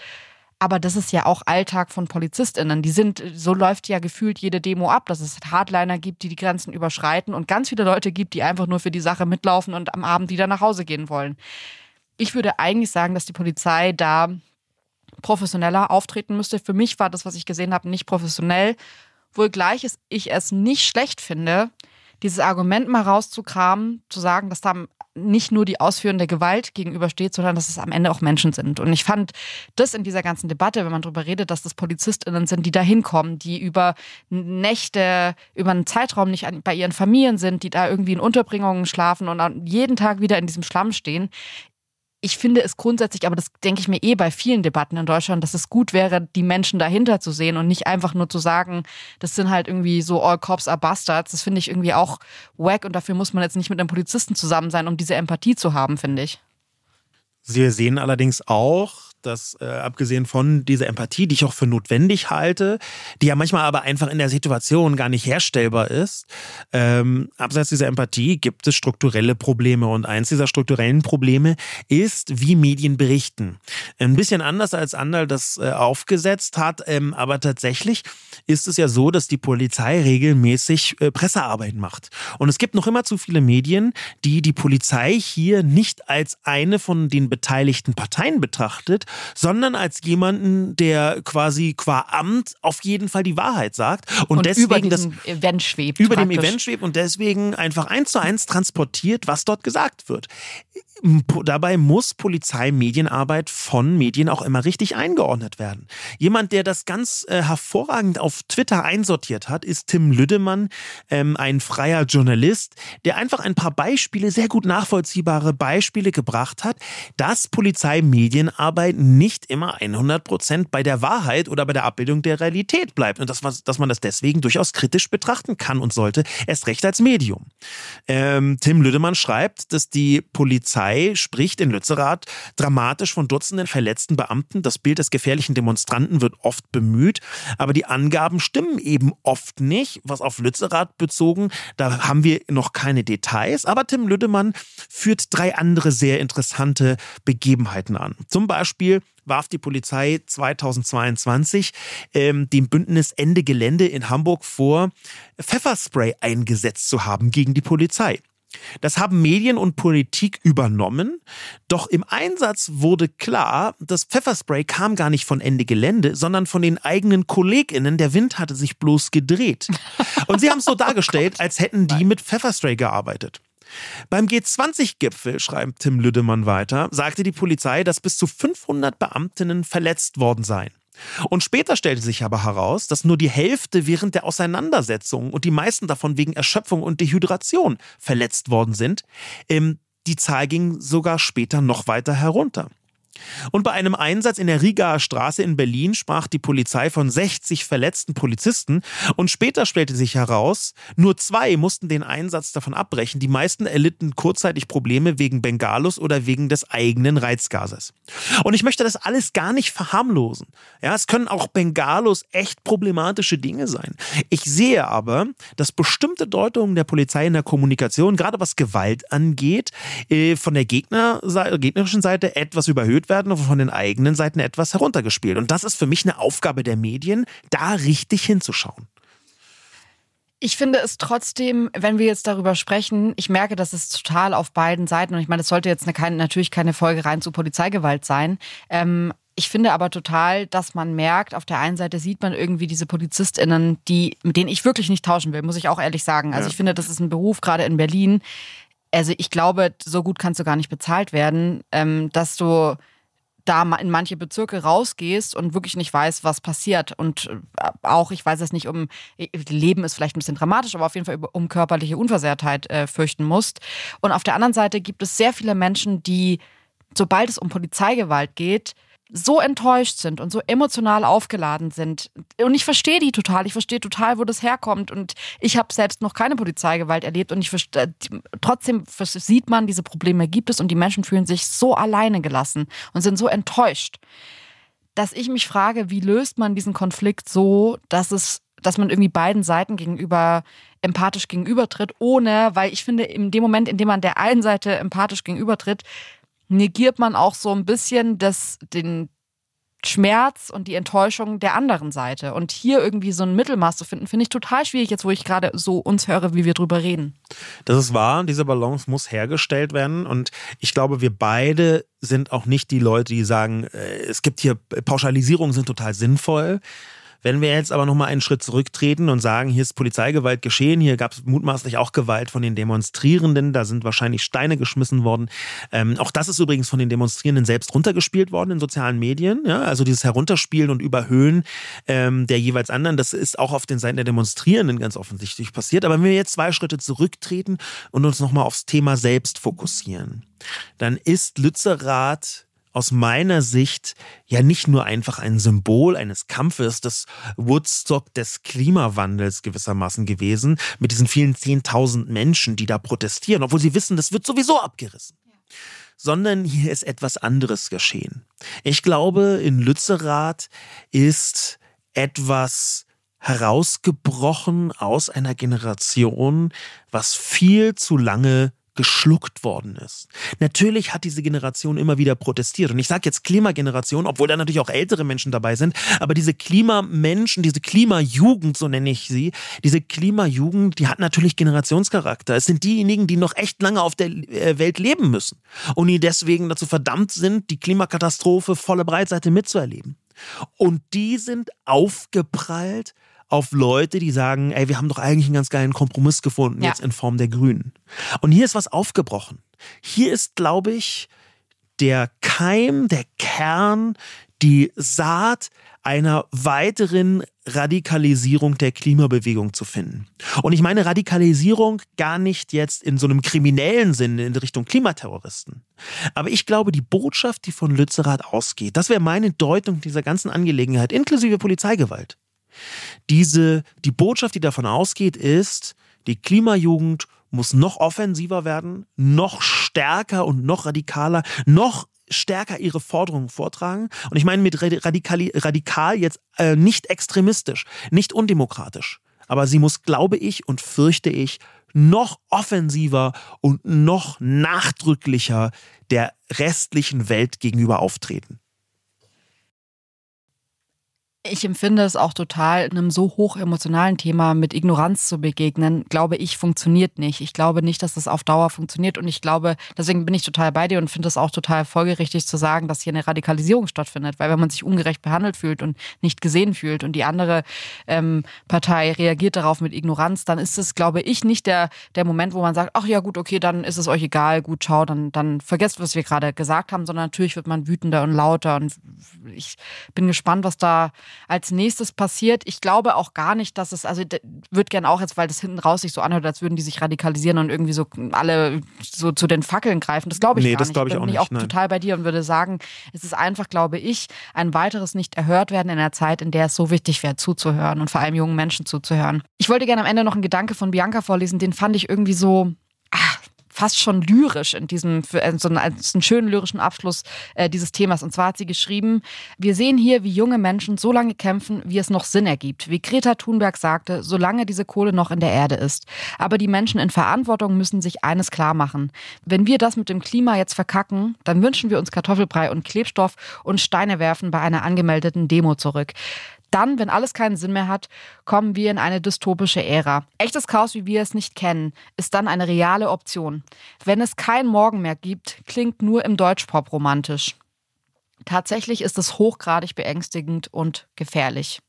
aber das ist ja auch Alltag von PolizistInnen. Die sind, so läuft ja gefühlt jede Demo ab, dass es Hardliner gibt, die die Grenzen überschreiten und ganz viele Leute gibt, die einfach nur für die Sache mitlaufen und am Abend wieder nach Hause gehen wollen. Ich würde eigentlich sagen, dass die Polizei da professioneller auftreten müsste. Für mich war das, was ich gesehen habe, nicht professionell. Wohl gleich ist ich es nicht schlecht finde, dieses Argument mal rauszukramen, zu sagen, dass da nicht nur die ausführende Gewalt gegenübersteht, sondern dass es am Ende auch Menschen sind. Und ich fand das in dieser ganzen Debatte, wenn man darüber redet, dass das PolizistInnen sind, die da hinkommen, die über Nächte, über einen Zeitraum nicht bei ihren Familien sind, die da irgendwie in Unterbringungen schlafen und jeden Tag wieder in diesem Schlamm stehen ich finde es grundsätzlich, aber das denke ich mir eh bei vielen Debatten in Deutschland, dass es gut wäre, die Menschen dahinter zu sehen und nicht einfach nur zu sagen, das sind halt irgendwie so All Cops are Bastards. Das finde ich irgendwie auch wack und dafür muss man jetzt nicht mit einem Polizisten zusammen sein, um diese Empathie zu haben, finde ich. Sie sehen allerdings auch, dass äh, abgesehen von dieser Empathie, die ich auch für notwendig halte, die ja manchmal aber einfach in der Situation gar nicht herstellbar ist, ähm, abseits dieser Empathie gibt es strukturelle Probleme. Und eins dieser strukturellen Probleme ist, wie Medien berichten. Ein bisschen anders als Andal das äh, aufgesetzt hat, ähm, aber tatsächlich ist es ja so, dass die Polizei regelmäßig äh, Pressearbeit macht. Und es gibt noch immer zu viele Medien, die die Polizei hier nicht als eine von den beteiligten Parteien betrachtet, sondern als jemanden, der quasi qua Amt auf jeden Fall die Wahrheit sagt und, und deswegen über das Event schwebt. Über praktisch. dem Event schwebt und deswegen einfach eins zu eins transportiert, was dort gesagt wird. Dabei muss Polizeimedienarbeit von Medien auch immer richtig eingeordnet werden. Jemand, der das ganz äh, hervorragend auf Twitter einsortiert hat, ist Tim Lüdemann, ähm, ein freier Journalist, der einfach ein paar Beispiele, sehr gut nachvollziehbare Beispiele gebracht hat, dass Polizeimedienarbeit nicht immer 100 Prozent bei der Wahrheit oder bei der Abbildung der Realität bleibt und dass, dass man das deswegen durchaus kritisch betrachten kann und sollte, erst recht als Medium. Ähm, Tim Lüdemann schreibt, dass die Polizei Polizei spricht in Lützerath dramatisch von Dutzenden verletzten Beamten. Das Bild des gefährlichen Demonstranten wird oft bemüht, aber die Angaben stimmen eben oft nicht, was auf Lützerath bezogen. Da haben wir noch keine Details, aber Tim Lüdemann führt drei andere sehr interessante Begebenheiten an. Zum Beispiel warf die Polizei 2022 ähm, dem Bündnis Ende Gelände in Hamburg vor, Pfefferspray eingesetzt zu haben gegen die Polizei. Das haben Medien und Politik übernommen, doch im Einsatz wurde klar, das Pfefferspray kam gar nicht von Ende Gelände, sondern von den eigenen KollegInnen. Der Wind hatte sich bloß gedreht. Und sie haben es so dargestellt, als hätten die mit Pfefferspray gearbeitet. Beim G20-Gipfel, schreibt Tim Lüdemann weiter, sagte die Polizei, dass bis zu 500 Beamtinnen verletzt worden seien. Und später stellte sich aber heraus, dass nur die Hälfte während der Auseinandersetzung und die meisten davon wegen Erschöpfung und Dehydration verletzt worden sind. Ähm, die Zahl ging sogar später noch weiter herunter. Und bei einem Einsatz in der Rigaer Straße in Berlin sprach die Polizei von 60 verletzten Polizisten und später stellte sich heraus, nur zwei mussten den Einsatz davon abbrechen. Die meisten erlitten kurzzeitig Probleme wegen Bengalus oder wegen des eigenen Reizgases. Und ich möchte das alles gar nicht verharmlosen. Ja, es können auch Bengalos echt problematische Dinge sein. Ich sehe aber, dass bestimmte Deutungen der Polizei in der Kommunikation, gerade was Gewalt angeht, äh, von der Gegner, gegnerischen Seite etwas überhöht werden und von den eigenen Seiten etwas heruntergespielt. Und das ist für mich eine Aufgabe der Medien, da richtig hinzuschauen. Ich finde es trotzdem, wenn wir jetzt darüber sprechen, ich merke, dass es total auf beiden Seiten, und ich meine, es sollte jetzt eine, natürlich keine Folge rein zu Polizeigewalt sein. Ähm, ich finde aber total, dass man merkt, auf der einen Seite sieht man irgendwie diese PolizistInnen, die, mit denen ich wirklich nicht tauschen will, muss ich auch ehrlich sagen. Also ja. ich finde, das ist ein Beruf, gerade in Berlin. Also ich glaube, so gut kannst du gar nicht bezahlt werden, ähm, dass du da in manche Bezirke rausgehst und wirklich nicht weißt, was passiert. Und äh, auch, ich weiß es nicht, um Leben ist vielleicht ein bisschen dramatisch, aber auf jeden Fall um körperliche Unversehrtheit äh, fürchten musst. Und auf der anderen Seite gibt es sehr viele Menschen, die, sobald es um Polizeigewalt geht, so enttäuscht sind und so emotional aufgeladen sind. Und ich verstehe die total. Ich verstehe total, wo das herkommt. Und ich habe selbst noch keine Polizeigewalt erlebt. Und ich verstehe, äh, trotzdem sieht man, diese Probleme gibt es und die Menschen fühlen sich so alleine gelassen und sind so enttäuscht, dass ich mich frage, wie löst man diesen Konflikt so, dass es dass man irgendwie beiden Seiten gegenüber empathisch gegenübertritt, ohne, weil ich finde, in dem Moment, in dem man der einen Seite empathisch gegenübertritt, negiert man auch so ein bisschen das, den Schmerz und die Enttäuschung der anderen Seite. Und hier irgendwie so ein Mittelmaß zu finden, finde ich total schwierig, jetzt wo ich gerade so uns höre, wie wir drüber reden. Das ist wahr, diese Balance muss hergestellt werden. Und ich glaube, wir beide sind auch nicht die Leute, die sagen, äh, es gibt hier Pauschalisierungen sind total sinnvoll. Wenn wir jetzt aber nochmal einen Schritt zurücktreten und sagen, hier ist Polizeigewalt geschehen, hier gab es mutmaßlich auch Gewalt von den Demonstrierenden, da sind wahrscheinlich Steine geschmissen worden. Ähm, auch das ist übrigens von den Demonstrierenden selbst runtergespielt worden in sozialen Medien. Ja? Also dieses Herunterspielen und Überhöhen ähm, der jeweils anderen, das ist auch auf den Seiten der Demonstrierenden ganz offensichtlich passiert. Aber wenn wir jetzt zwei Schritte zurücktreten und uns nochmal aufs Thema selbst fokussieren, dann ist Lützerath aus meiner Sicht ja nicht nur einfach ein Symbol eines Kampfes des Woodstock des Klimawandels gewissermaßen gewesen, mit diesen vielen zehntausend Menschen, die da protestieren, obwohl sie wissen, das wird sowieso abgerissen sondern hier ist etwas anderes geschehen. Ich glaube, in Lützerath ist etwas herausgebrochen aus einer Generation, was viel zu lange geschluckt worden ist. Natürlich hat diese Generation immer wieder protestiert. Und ich sage jetzt Klimageneration, obwohl da natürlich auch ältere Menschen dabei sind. Aber diese Klimamenschen, diese Klimajugend, so nenne ich sie, diese Klimajugend, die hat natürlich Generationscharakter. Es sind diejenigen, die noch echt lange auf der äh, Welt leben müssen. Und die deswegen dazu verdammt sind, die Klimakatastrophe volle Breitseite mitzuerleben. Und die sind aufgeprallt auf Leute, die sagen, ey, wir haben doch eigentlich einen ganz geilen Kompromiss gefunden, ja. jetzt in Form der Grünen. Und hier ist was aufgebrochen. Hier ist, glaube ich, der Keim, der Kern, die Saat einer weiteren Radikalisierung der Klimabewegung zu finden. Und ich meine Radikalisierung gar nicht jetzt in so einem kriminellen Sinne in Richtung Klimaterroristen. Aber ich glaube, die Botschaft, die von Lützerath ausgeht, das wäre meine Deutung dieser ganzen Angelegenheit, inklusive Polizeigewalt. Diese, die Botschaft, die davon ausgeht, ist, die Klimajugend muss noch offensiver werden, noch stärker und noch radikaler, noch stärker ihre Forderungen vortragen. Und ich meine mit radikal, radikal jetzt äh, nicht extremistisch, nicht undemokratisch. Aber sie muss, glaube ich und fürchte ich, noch offensiver und noch nachdrücklicher der restlichen Welt gegenüber auftreten. Ich empfinde es auch total, einem so hoch emotionalen Thema mit Ignoranz zu begegnen, glaube ich, funktioniert nicht. Ich glaube nicht, dass das auf Dauer funktioniert. Und ich glaube, deswegen bin ich total bei dir und finde es auch total folgerichtig zu sagen, dass hier eine Radikalisierung stattfindet, weil wenn man sich ungerecht behandelt fühlt und nicht gesehen fühlt und die andere ähm, Partei reagiert darauf mit Ignoranz, dann ist es, glaube ich, nicht der, der Moment, wo man sagt, ach ja gut, okay, dann ist es euch egal, gut, ciao, dann, dann vergesst, was wir gerade gesagt haben, sondern natürlich wird man wütender und lauter. Und ich bin gespannt, was da als nächstes passiert. Ich glaube auch gar nicht, dass es, also würde gern auch jetzt, weil das hinten raus sich so anhört, als würden die sich radikalisieren und irgendwie so alle so zu den Fackeln greifen. Das glaube ich nee, gar das nicht. Ich bin ich auch, auch total bei dir und würde sagen, es ist einfach, glaube ich, ein weiteres nicht erhört werden in einer Zeit, in der es so wichtig wäre, zuzuhören und vor allem jungen Menschen zuzuhören. Ich wollte gerne am Ende noch einen Gedanke von Bianca vorlesen, den fand ich irgendwie so, fast schon lyrisch in diesem, für äh, so einen, einen schönen lyrischen Abschluss äh, dieses Themas. Und zwar hat sie geschrieben, wir sehen hier, wie junge Menschen so lange kämpfen, wie es noch Sinn ergibt. Wie Greta Thunberg sagte, solange diese Kohle noch in der Erde ist. Aber die Menschen in Verantwortung müssen sich eines klar machen. Wenn wir das mit dem Klima jetzt verkacken, dann wünschen wir uns Kartoffelbrei und Klebstoff und Steine werfen bei einer angemeldeten Demo zurück. Dann, wenn alles keinen Sinn mehr hat, kommen wir in eine dystopische Ära. Echtes Chaos, wie wir es nicht kennen, ist dann eine reale Option. Wenn es kein Morgen mehr gibt, klingt nur im Deutschpop romantisch. Tatsächlich ist es hochgradig beängstigend und gefährlich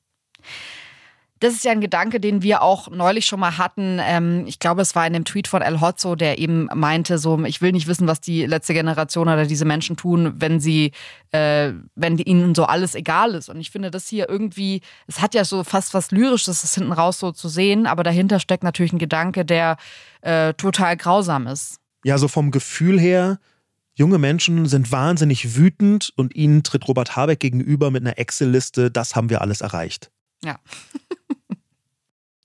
das ist ja ein Gedanke, den wir auch neulich schon mal hatten. Ähm, ich glaube, es war in dem Tweet von El Hotzo, der eben meinte, so, ich will nicht wissen, was die letzte Generation oder diese Menschen tun, wenn sie, äh, wenn ihnen so alles egal ist. Und ich finde das hier irgendwie, es hat ja so fast was Lyrisches, das hinten raus so zu sehen, aber dahinter steckt natürlich ein Gedanke, der äh, total grausam ist. Ja, so vom Gefühl her, Junge Menschen sind wahnsinnig wütend und ihnen tritt Robert Habeck gegenüber mit einer Excel-Liste, das haben wir alles erreicht. Ja.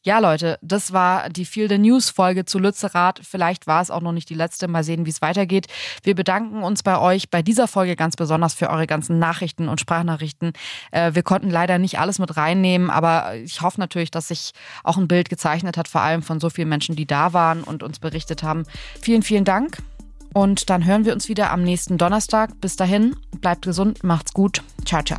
Ja, Leute, das war die Feel the News Folge zu Lützerath. Vielleicht war es auch noch nicht die letzte. Mal sehen, wie es weitergeht. Wir bedanken uns bei euch bei dieser Folge ganz besonders für eure ganzen Nachrichten und Sprachnachrichten. Äh, wir konnten leider nicht alles mit reinnehmen, aber ich hoffe natürlich, dass sich auch ein Bild gezeichnet hat, vor allem von so vielen Menschen, die da waren und uns berichtet haben. Vielen, vielen Dank. Und dann hören wir uns wieder am nächsten Donnerstag. Bis dahin, bleibt gesund, macht's gut. Ciao, ciao.